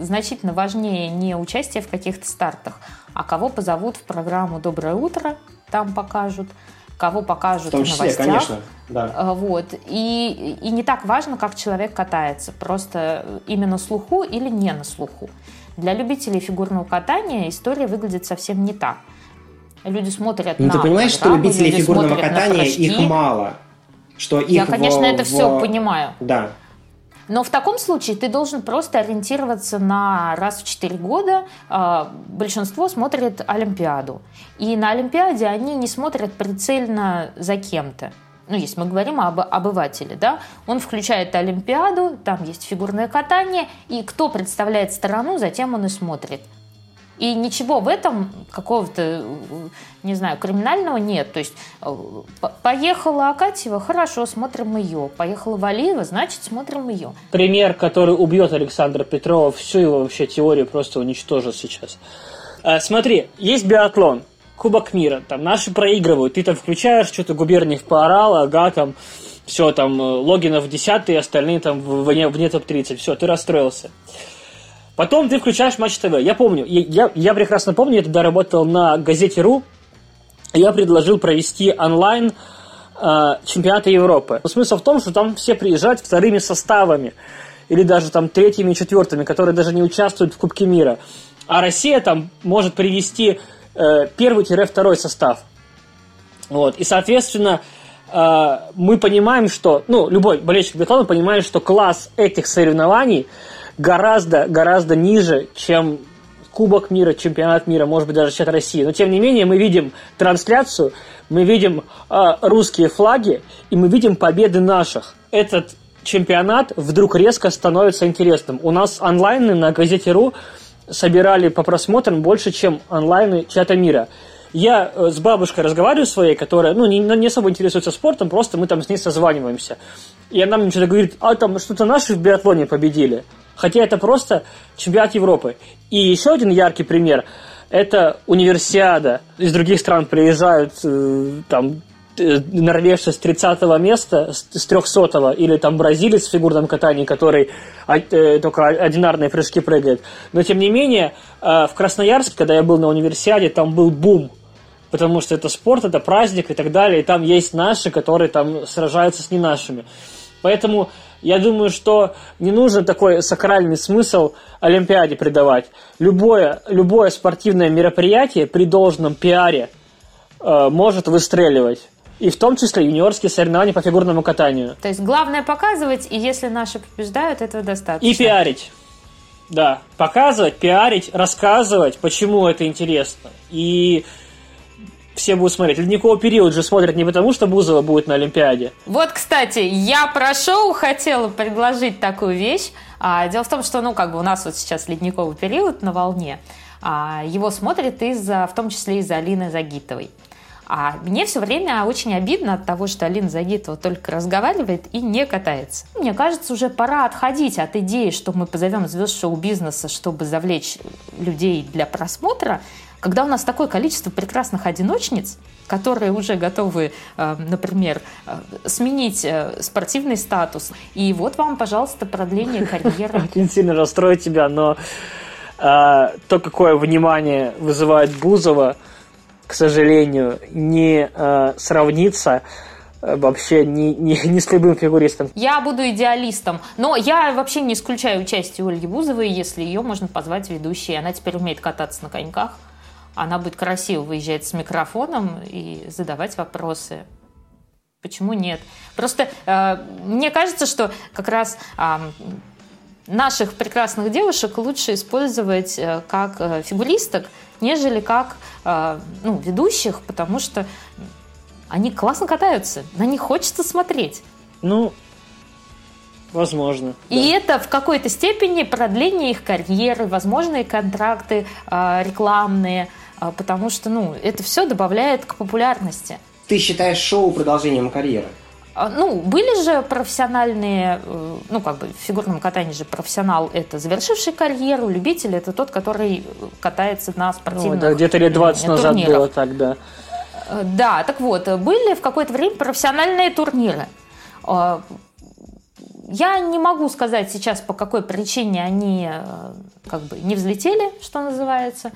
значительно важнее не участие в каких-то стартах, а кого позовут в программу «Доброе утро», там покажут, кого покажут в, том числе, в новостях. конечно, да. Э, вот. И, и не так важно, как человек катается, просто именно на слуху или не на слуху. Для любителей фигурного катания история выглядит совсем не так – Люди смотрят ну, на ты понимаешь, что любителей фигурного катания их мало? Что их Я, конечно, в, это в... все понимаю. Да. Но в таком случае ты должен просто ориентироваться на раз в 4 года. Э, большинство смотрит Олимпиаду. И на Олимпиаде они не смотрят прицельно за кем-то. Ну, если мы говорим об обывателе, да, он включает Олимпиаду, там есть фигурное катание, и кто представляет страну, затем он и смотрит. И ничего в этом какого-то, не знаю, криминального нет. То есть э, поехала Акатьева, хорошо, смотрим ее. Поехала Валиева, значит, смотрим ее. Пример, который убьет Александра Петрова, всю его вообще теорию просто уничтожит сейчас. А, смотри, есть биатлон, Кубок мира, там наши проигрывают, ты там включаешь, что-то Губерниев поорал, ага, там, все, там, э, Логинов 10 остальные там вне, вне топ-30, все, ты расстроился. Потом ты включаешь Матч ТВ. Я помню, я, я прекрасно помню, я тогда работал на газете РУ. Я предложил провести онлайн э, чемпионаты Европы. Смысл в том, что там все приезжают вторыми составами. Или даже там третьими и четвертыми, которые даже не участвуют в Кубке мира. А Россия там может привести э, первый-второй состав. Вот. И, соответственно, э, мы понимаем, что, ну, любой болельщик биатлона понимает, что класс этих соревнований – гораздо, гораздо ниже, чем Кубок мира, чемпионат мира, может быть, даже чемпионат России. Но, тем не менее, мы видим трансляцию, мы видим э, русские флаги, и мы видим победы наших. Этот чемпионат вдруг резко становится интересным. У нас онлайны на газете РУ собирали по просмотрам больше, чем онлайны чата мира. Я э, с бабушкой разговариваю своей, которая ну, не, не особо интересуется спортом, просто мы там с ней созваниваемся. И она мне что-то говорит, а там что-то наши в биатлоне победили. Хотя это просто чемпионат Европы. И еще один яркий пример – это универсиада. Из других стран приезжают э, там э, норвежцы с 30 места, с 300 или там бразилец в фигурном катании, который э, только одинарные прыжки прыгает. Но тем не менее, в Красноярске, когда я был на универсиаде, там был бум потому что это спорт, это праздник и так далее, и там есть наши, которые там сражаются с не нашими. Поэтому я думаю, что не нужно такой сакральный смысл Олимпиаде придавать. Любое, любое спортивное мероприятие при должном пиаре э, может выстреливать. И в том числе юниорские соревнования по фигурному катанию. То есть главное показывать, и если наши побеждают, этого достаточно. И пиарить. Да, показывать, пиарить, рассказывать, почему это интересно. И все будут смотреть. Ледниковый период же смотрят не потому, что Бузова будет на Олимпиаде. Вот, кстати, я про шоу хотела предложить такую вещь. А, дело в том, что, ну, как бы у нас вот сейчас ледниковый период на волне. А, его смотрят из-за, в том числе из-за Алины Загитовой. А мне все время очень обидно от того, что Алина Загитова только разговаривает и не катается. Мне кажется, уже пора отходить от идеи, что мы позовем звезд шоу-бизнеса, чтобы завлечь людей для просмотра, когда у нас такое количество прекрасных одиночниц, которые уже готовы, э, например, э, сменить э, спортивный статус. И вот вам, пожалуйста, продление карьеры. Очень сильно расстроит тебя, но то, какое внимание вызывает Бузова, к сожалению, не сравнится вообще ни, ни, ни с любым фигуристом. Я буду идеалистом. Но я вообще не исключаю участие Ольги Бузовой, если ее можно позвать ведущей. Она теперь умеет кататься на коньках. Она будет красиво выезжать с микрофоном и задавать вопросы. Почему нет? Просто э, мне кажется, что как раз э, наших прекрасных девушек лучше использовать э, как э, фигуристок, нежели как э, ну, ведущих, потому что они классно катаются, на них хочется смотреть. Ну, возможно. И да. это в какой-то степени продление их карьеры, возможные контракты э, рекламные, потому что ну, это все добавляет к популярности. Ты считаешь шоу продолжением карьеры? А, ну, были же профессиональные, э, ну, как бы в фигурном катании же профессионал – это завершивший карьеру, любитель – это тот, который катается на спортивных ну, да, где-то лет 20 турнирах. назад было так, да. Э, да, так вот, были в какое-то время профессиональные турниры. Э, я не могу сказать сейчас, по какой причине они как бы не взлетели, что называется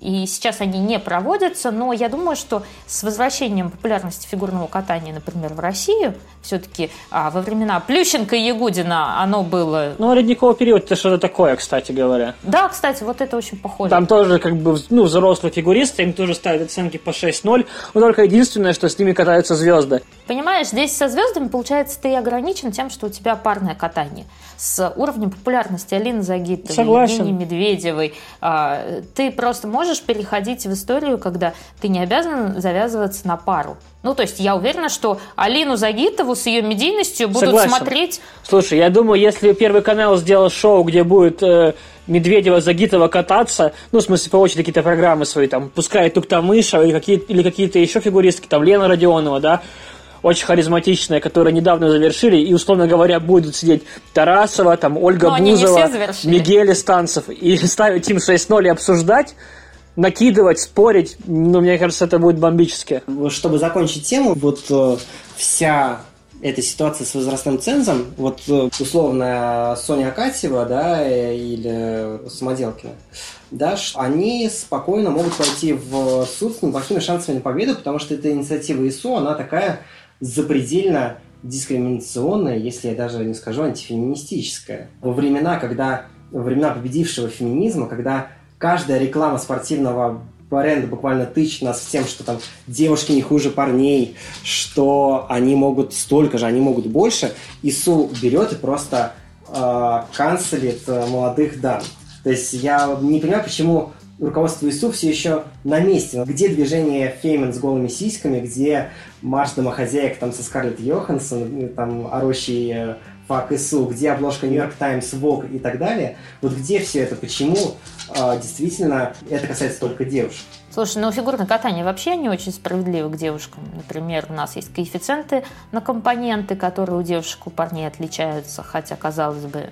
и сейчас они не проводятся, но я думаю, что с возвращением популярности фигурного катания, например, в Россию, все-таки а, во времена Плющенко и Ягудина оно было... Ну, ледниковый период это что-то такое, кстати говоря. Да, кстати, вот это очень похоже. Там тоже как бы, ну, взрослые фигуристы, им тоже ставят оценки по 6-0, но только единственное, что с ними катаются звезды. Понимаешь, здесь со звездами, получается, ты ограничен тем, что у тебя парное катание. С уровнем популярности Алины Загитовой, Согласен. Евгении Медведевой, а, ты просто можешь переходить в историю, когда ты не обязан завязываться на пару. Ну, то есть я уверена, что Алину Загитову с ее медийностью будут Согласен. смотреть... Слушай, я думаю, если Первый канал сделал шоу, где будет э, Медведева, Загитова кататься, ну, в смысле, по очереди какие-то программы свои, там, пускай Туктамыша или, какие, или какие-то еще фигуристки, там, Лена Родионова, да, очень харизматичная, которую недавно завершили, и, условно говоря, будут сидеть Тарасова, там, Ольга Но Бузова, Мигель Станцев, и ставить им 6-0 и обсуждать, накидывать, спорить, ну, мне кажется, это будет бомбически. Чтобы закончить тему, вот э, вся эта ситуация с возрастным цензом, вот э, условно Соня Акатьева, да, э, или Самоделкина, да, они спокойно могут пойти в суд с неплохими шансами на победу, потому что эта инициатива ИСУ, она такая запредельно дискриминационная, если я даже не скажу антифеминистическая. Во времена, когда во времена победившего феминизма, когда каждая реклама спортивного бренда буквально тычет нас тем, что там девушки не хуже парней, что они могут столько же, они могут больше. ИСУ берет и просто э, канцелит э, молодых дам. То есть я не понимаю, почему руководство ИСУ все еще на месте. Где движение Феймен с голыми сиськами, где марш домохозяек там со Скарлетт Йоханссон, там орущий э, фак ИСУ, где обложка Нью-Йорк Таймс, Vogue и так далее. Вот где все это? Почему э, действительно это касается только девушек? Слушай, ну фигурное катание вообще не очень справедливо к девушкам. Например, у нас есть коэффициенты на компоненты, которые у девушек у парней отличаются, хотя, казалось бы,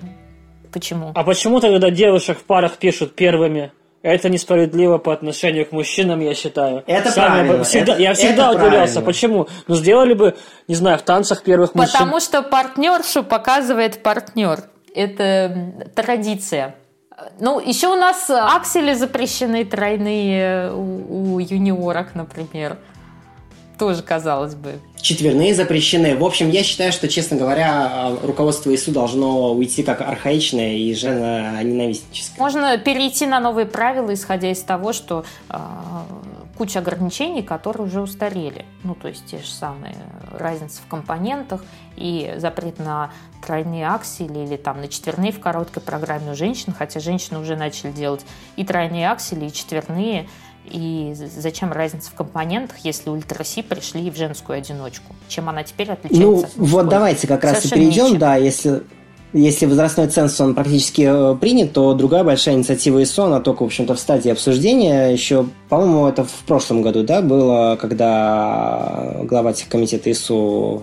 почему? А почему тогда девушек в парах пишут первыми? Это несправедливо по отношению к мужчинам, я считаю. Это Самое, правильно. Всегда, это, я всегда это удивлялся, правильно. почему. Ну, сделали бы, не знаю, в танцах первых мужчин. Потому что партнершу показывает партнер. Это традиция. Ну, еще у нас аксели запрещены тройные у, у юниорок, например. Тоже, казалось бы. Четверные запрещены. В общем, я считаю, что, честно говоря, руководство ИСУ должно уйти как архаичное и женоненавистническое. Можно перейти на новые правила, исходя из того, что э, куча ограничений, которые уже устарели. Ну, то есть те же самые разницы в компонентах и запрет на тройные аксели или там на четверные в короткой программе у женщин, хотя женщины уже начали делать и тройные аксели, и четверные – и зачем разница в компонентах, если Ультра Си пришли в женскую одиночку? Чем она теперь отличается? Ну, вот давайте как раз и перейдем, ничем. да, если если возрастной ценз он практически э, принят, то другая большая инициатива ИСО, она только, в общем-то, в стадии обсуждения. Еще, по-моему, это в прошлом году, да, было, когда глава комитета ИСУ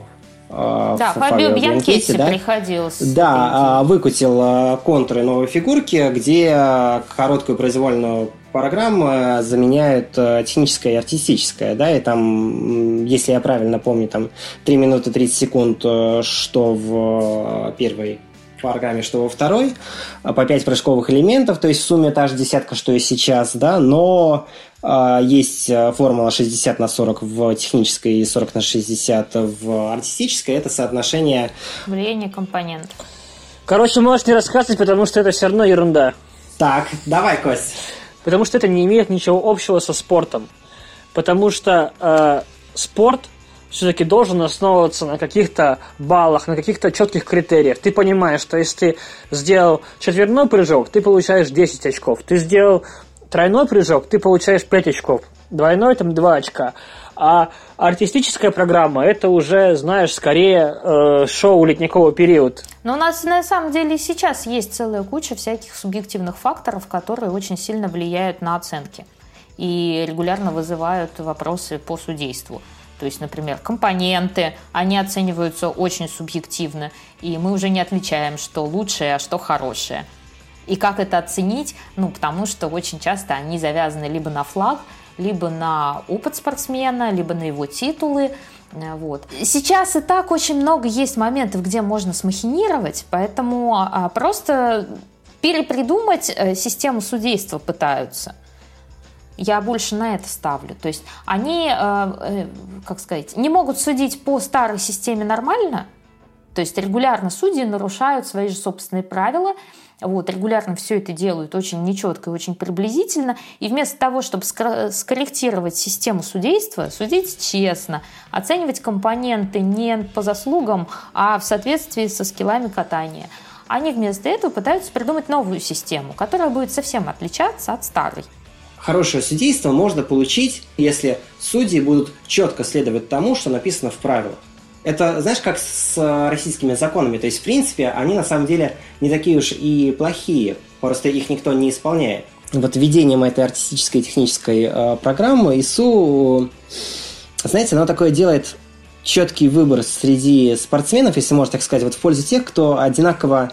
э, да, Фабио Бьянкетти да? приходил. Да, выкутил э, контуры новой фигурки, где короткую произвольную программа заменяют э, техническое и артистическое, да, и там, если я правильно помню, там 3 минуты 30 секунд, э, что в первой программе, что во второй, а, по 5 прыжковых элементов, то есть в сумме та же десятка, что и сейчас, да, но э, есть формула 60 на 40 в технической и 40 на 60 в артистической, это соотношение... Влияние компонентов. Короче, можешь не рассказывать, потому что это все равно ерунда. Так, давай, Кость. Потому что это не имеет ничего общего со спортом. Потому что э, спорт – все-таки должен основываться на каких-то баллах, на каких-то четких критериях. Ты понимаешь, что если ты сделал четверной прыжок, ты получаешь 10 очков. Ты сделал тройной прыжок, ты получаешь 5 очков. Двойной там 2 очка. А артистическая программа это уже, знаешь, скорее э, шоу ледникового периода. Но у нас на самом деле сейчас есть целая куча всяких субъективных факторов, которые очень сильно влияют на оценки и регулярно вызывают вопросы по судейству. То есть, например, компоненты, они оцениваются очень субъективно, и мы уже не отличаем, что лучшее, а что хорошее. И как это оценить? Ну, потому что очень часто они завязаны либо на флаг, либо на опыт спортсмена, либо на его титулы. Э, вот. Сейчас и так очень много есть моментов, где можно смахинировать, поэтому а, просто перепридумать э, систему судейства пытаются – я больше на это ставлю. То есть они, э, как сказать, не могут судить по старой системе нормально, то есть регулярно судьи нарушают свои же собственные правила, вот, регулярно все это делают очень нечетко и очень приблизительно. И вместо того, чтобы скорректировать систему судейства, судить честно, оценивать компоненты не по заслугам, а в соответствии со скиллами катания, они вместо этого пытаются придумать новую систему, которая будет совсем отличаться от старой хорошее судейство можно получить, если судьи будут четко следовать тому, что написано в правилах. Это, знаешь, как с российскими законами. То есть, в принципе, они на самом деле не такие уж и плохие. Просто их никто не исполняет. Вот введением этой артистической технической э, программы ИСУ, знаете, она такое делает четкий выбор среди спортсменов, если можно так сказать, вот в пользу тех, кто одинаково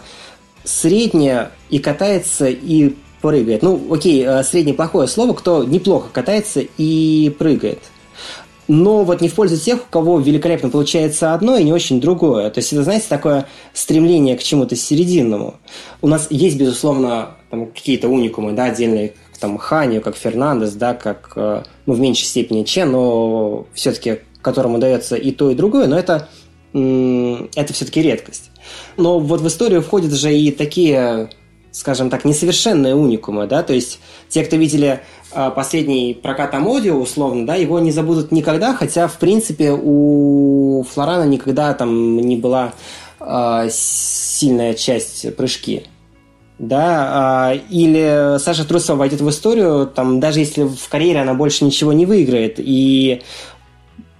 средне и катается, и прыгает. Ну, окей, э, среднее плохое слово, кто неплохо катается и прыгает. Но вот не в пользу тех, у кого великолепно получается одно и не очень другое. То есть это, знаете, такое стремление к чему-то серединному. У нас есть, безусловно, там, какие-то уникумы, да, отдельные, там, Ханию, как Фернандес, да, как, э, ну, в меньшей степени Чен, но все-таки которому дается и то, и другое, но это, это все-таки редкость. Но вот в историю входят же и такие скажем так, несовершенные уникумы, да, то есть те, кто видели последний прокат Амодио, условно, да, его не забудут никогда, хотя, в принципе, у Флорана никогда там не была э, сильная часть прыжки, да, э, или Саша Трусова войдет в историю, там, даже если в карьере она больше ничего не выиграет, и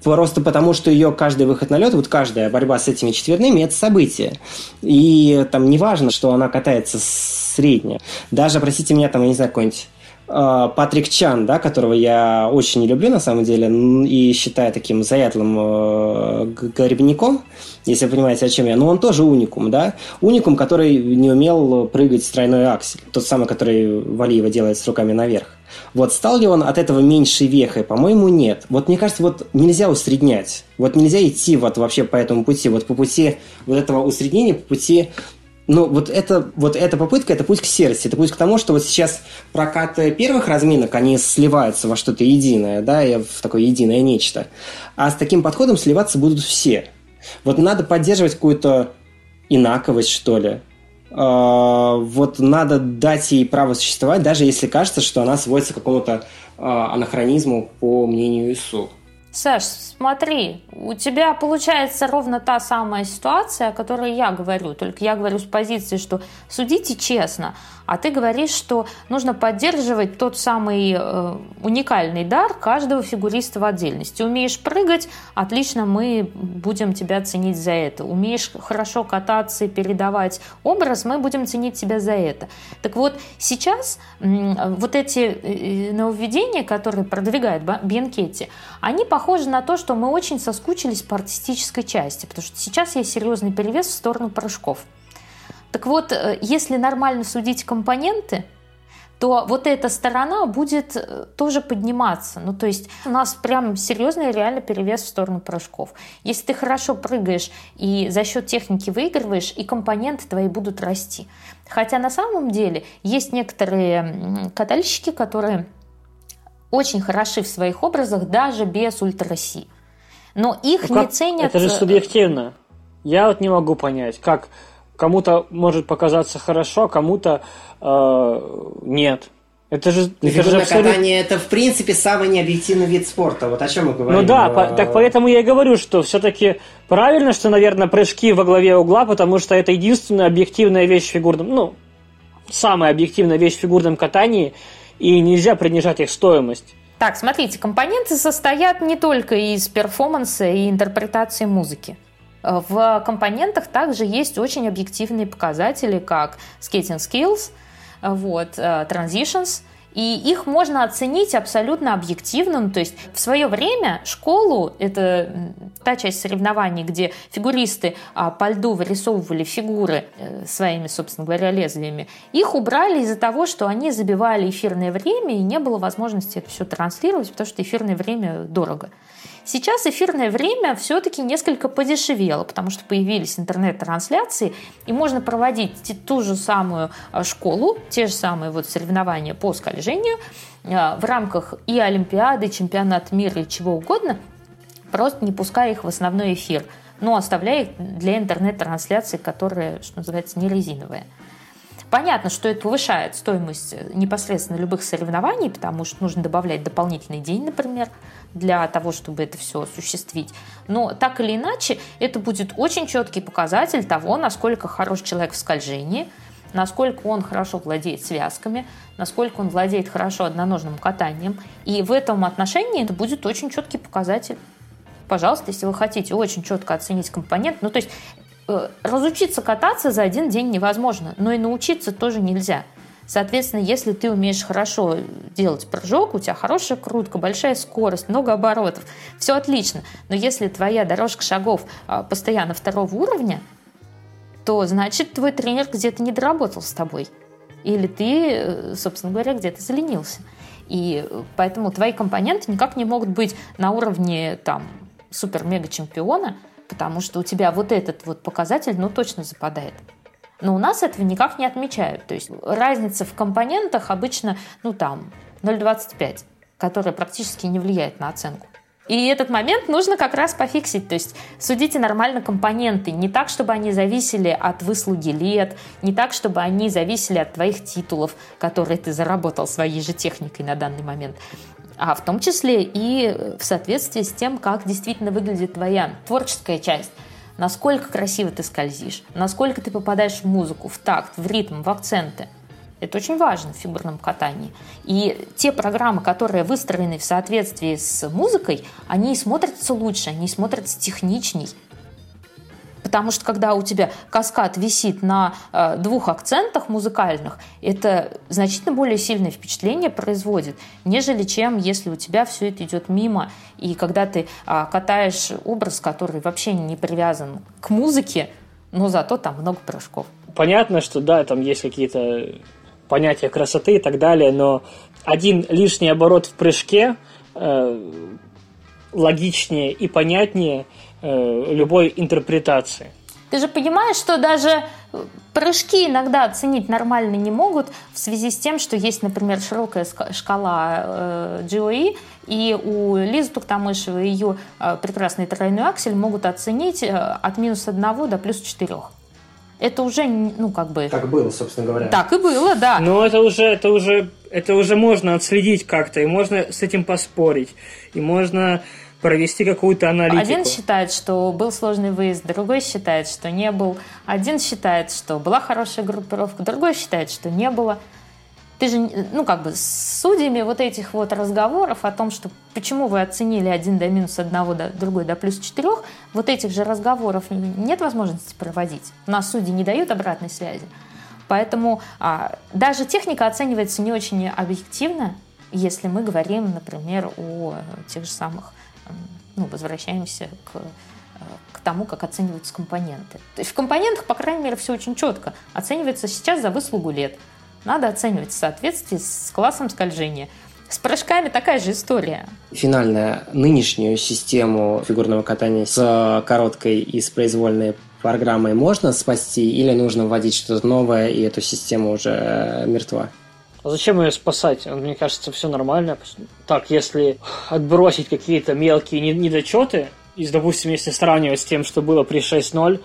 Просто потому, что ее каждый выход на лед, вот каждая борьба с этими четверными, это событие. И там не важно, что она катается средняя. Даже, простите меня, там, я не знаю, какой-нибудь а, Патрик Чан, да, которого я очень не люблю на самом деле и считаю таким заядлым э, гребником, если вы понимаете, о чем я. Но он тоже уникум, да? Уникум, который не умел прыгать с тройной аксель. Тот самый, который Валиева делает с руками наверх. Вот стал ли он от этого меньшей вехой? По-моему, нет. Вот мне кажется, вот нельзя усреднять. Вот нельзя идти вот вообще по этому пути. Вот по пути вот этого усреднения, по пути ну, вот это, вот эта попытка, это путь к серости, это путь к тому, что вот сейчас прокаты первых разминок, они сливаются во что-то единое, да, и в такое единое нечто. А с таким подходом сливаться будут все. Вот надо поддерживать какую-то инаковость, что ли. А, вот надо дать ей право существовать, даже если кажется, что она сводится к какому-то а, анахронизму по мнению ИСУ. Саш, смотри, у тебя получается ровно та самая ситуация, о которой я говорю, только я говорю с позиции, что судите честно, а ты говоришь, что нужно поддерживать тот самый э, уникальный дар каждого фигуриста в отдельности. Умеешь прыгать, отлично, мы будем тебя ценить за это. Умеешь хорошо кататься и передавать образ, мы будем ценить тебя за это. Так вот, сейчас э, вот эти э, нововведения, которые продвигает Бенкетти, они похожи на то, что мы очень соскучились по артистической части, потому что сейчас есть серьезный перевес в сторону прыжков. Так вот, э, если нормально судить компоненты, то вот эта сторона будет э, тоже подниматься. Ну, то есть у нас прям серьезный реально перевес в сторону прыжков. Если ты хорошо прыгаешь и за счет техники выигрываешь, и компоненты твои будут расти. Хотя на самом деле есть некоторые катальщики, которые очень хороши в своих образах даже без ультраси. Но их ну, не ценят... Это же субъективно. Я вот не могу понять, как кому-то может показаться хорошо, кому-то э, нет. Это же, это же абсолютно... катание это в принципе самый необъективный вид спорта. Вот о чем мы говорим. Ну да, по, так поэтому я и говорю, что все-таки правильно, что, наверное, прыжки во главе угла, потому что это единственная объективная вещь в фигурном, ну, самая объективная вещь в фигурном катании, и нельзя принижать их стоимость. Так, смотрите, компоненты состоят не только из перформанса и интерпретации музыки. В компонентах также есть очень объективные показатели, как skating skills, вот, э, transitions – и их можно оценить абсолютно объективно. Ну, то есть в свое время школу, это та часть соревнований, где фигуристы а, по льду вырисовывали фигуры э, своими, собственно говоря, лезвиями, их убрали из-за того, что они забивали эфирное время, и не было возможности это все транслировать, потому что эфирное время дорого. Сейчас эфирное время все-таки несколько подешевело, потому что появились интернет-трансляции, и можно проводить ту же самую а, школу, те же самые вот соревнования по скольжению а, в рамках и Олимпиады, и чемпионата мира, и чего угодно, просто не пуская их в основной эфир, но оставляя их для интернет-трансляции, которая, что называется, не резиновая. Понятно, что это повышает стоимость э, непосредственно любых соревнований, потому что нужно добавлять дополнительный день, например, для того, чтобы это все осуществить. Но так или иначе, это будет очень четкий показатель того, насколько хорош человек в скольжении, насколько он хорошо владеет связками, насколько он владеет хорошо одноножным катанием. И в этом отношении это будет очень четкий показатель. Пожалуйста, если вы хотите очень четко оценить компонент, ну то есть Э, разучиться кататься за один день невозможно, но и научиться тоже нельзя. Соответственно, если ты умеешь хорошо делать прыжок, у тебя хорошая крутка, большая скорость, много оборотов, все отлично. Но если твоя дорожка шагов а, постоянно второго уровня, то значит твой тренер где-то не доработал с тобой. Или ты, э, собственно говоря, где-то заленился. И поэтому твои компоненты никак не могут быть на уровне там супер-мега-чемпиона – потому что у тебя вот этот вот показатель, ну, точно западает. Но у нас этого никак не отмечают. То есть разница в компонентах обычно, ну, там, 0,25, которая практически не влияет на оценку. И этот момент нужно как раз пофиксить. То есть судите нормально компоненты. Не так, чтобы они зависели от выслуги лет, не так, чтобы они зависели от твоих титулов, которые ты заработал своей же техникой на данный момент а в том числе и в соответствии с тем, как действительно выглядит твоя творческая часть. Насколько красиво ты скользишь, насколько ты попадаешь в музыку, в такт, в ритм, в акценты. Это очень важно в фигурном катании. И те программы, которые выстроены в соответствии с музыкой, они смотрятся лучше, они смотрятся техничней, Потому что когда у тебя каскад висит на э, двух акцентах музыкальных, это значительно более сильное впечатление производит, нежели чем если у тебя все это идет мимо. И когда ты э, катаешь образ, который вообще не привязан к музыке, но зато там много прыжков. Понятно, что да, там есть какие-то понятия красоты и так далее, но один лишний оборот в прыжке э, логичнее и понятнее – Э, любой интерпретации. Ты же понимаешь, что даже прыжки иногда оценить нормально не могут в связи с тем, что есть, например, широкая шкала э, GOE, и у Лизы Туктамышевой ее э, прекрасный тройной аксель могут оценить от минус одного до плюс четырех. Это уже, ну, как бы... Так было, собственно говоря. Так и было, да. Но это уже, это уже, это уже можно отследить как-то, и можно с этим поспорить, и можно провести какую-то аналитику. Один считает, что был сложный выезд, другой считает, что не был. Один считает, что была хорошая группировка, другой считает, что не было. Ты же, ну, как бы, с судьями вот этих вот разговоров о том, что почему вы оценили один до минус одного, до, другой до плюс четырех, вот этих же разговоров нет возможности проводить. У нас судьи не дают обратной связи. Поэтому а, даже техника оценивается не очень объективно, если мы говорим, например, о тех же самых ну, возвращаемся к, к тому, как оцениваются компоненты. То есть в компонентах, по крайней мере, все очень четко. Оценивается сейчас за выслугу лет. надо оценивать в соответствии с классом скольжения. С прыжками такая же история. Финальная нынешнюю систему фигурного катания с короткой и с произвольной программой можно спасти или нужно вводить что-то новое, и эту систему уже мертва? А зачем ее спасать? Мне кажется, все нормально. Так, если отбросить какие-то мелкие недочеты, и, допустим, если сравнивать с тем, что было при 6.0,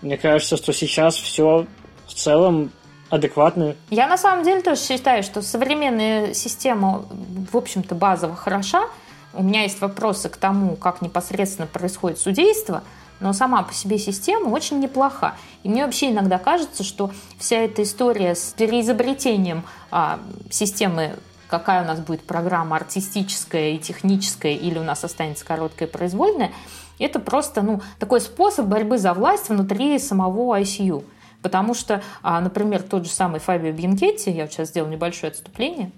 мне кажется, что сейчас все в целом адекватно. Я на самом деле тоже считаю, что современная система, в общем-то, базово хороша. У меня есть вопросы к тому, как непосредственно происходит судейство – но сама по себе система очень неплоха. И мне вообще иногда кажется, что вся эта история с переизобретением а, системы какая у нас будет программа артистическая и техническая, или у нас останется короткая произвольная, это просто ну, такой способ борьбы за власть внутри самого ICU. Потому что, а, например, тот же самый Фабио Бьянкетти, я сейчас сделал небольшое отступление,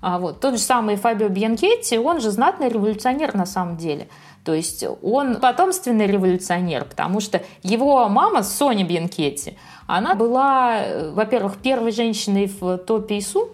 а вот, тот же самый Фабио Бьянкетти, он же знатный революционер на самом деле – то есть он потомственный революционер, потому что его мама Соня Бенкетти, она была, э, во-первых, первой женщиной в топе ИСУ,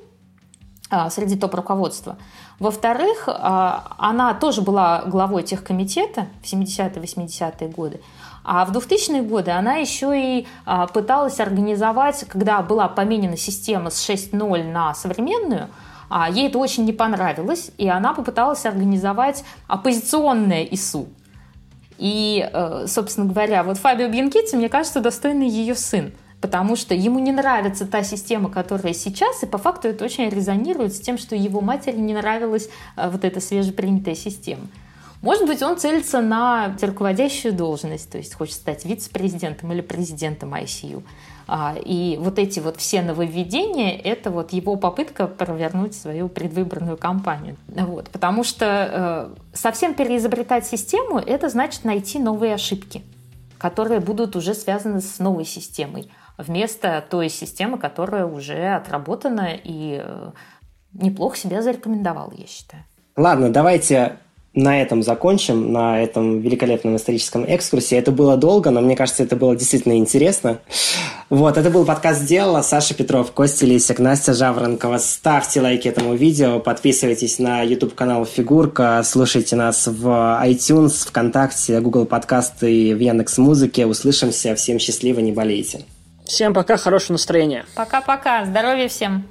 а, среди топ-руководства. Во-вторых, а, она тоже была главой техкомитета в 70-80-е годы. А в 2000-е годы она еще и а, пыталась организовать, когда была поменена система с 6.0 на современную – а ей это очень не понравилось, и она попыталась организовать оппозиционное ИСУ. И, э, собственно говоря, вот Фабио Бьянкетти, мне кажется, достойный ее сын, потому что ему не нравится та система, которая сейчас, и по факту это очень резонирует с тем, что его матери не нравилась э, вот эта свежепринятая система. Может быть, он целится на руководящую должность, то есть хочет стать вице-президентом или президентом ICU. А, и вот эти вот все нововведения – это вот его попытка провернуть свою предвыборную кампанию. Вот. Потому что э, совсем переизобретать систему – это значит найти новые ошибки, которые будут уже связаны с новой системой, вместо той системы, которая уже отработана и э, неплохо себя зарекомендовала, я считаю. Ладно, давайте на этом закончим, на этом великолепном историческом экскурсе. Это было долго, но мне кажется, это было действительно интересно. Вот, это был подкаст «Сделала». Саша Петров, Костя Лисик, Настя Жаворонкова. Ставьте лайки этому видео, подписывайтесь на YouTube-канал «Фигурка», слушайте нас в iTunes, ВКонтакте, Google подкасты и в Яндекс Музыке. Услышимся. Всем счастливо, не болейте. Всем пока, хорошего настроения. Пока-пока, здоровья всем.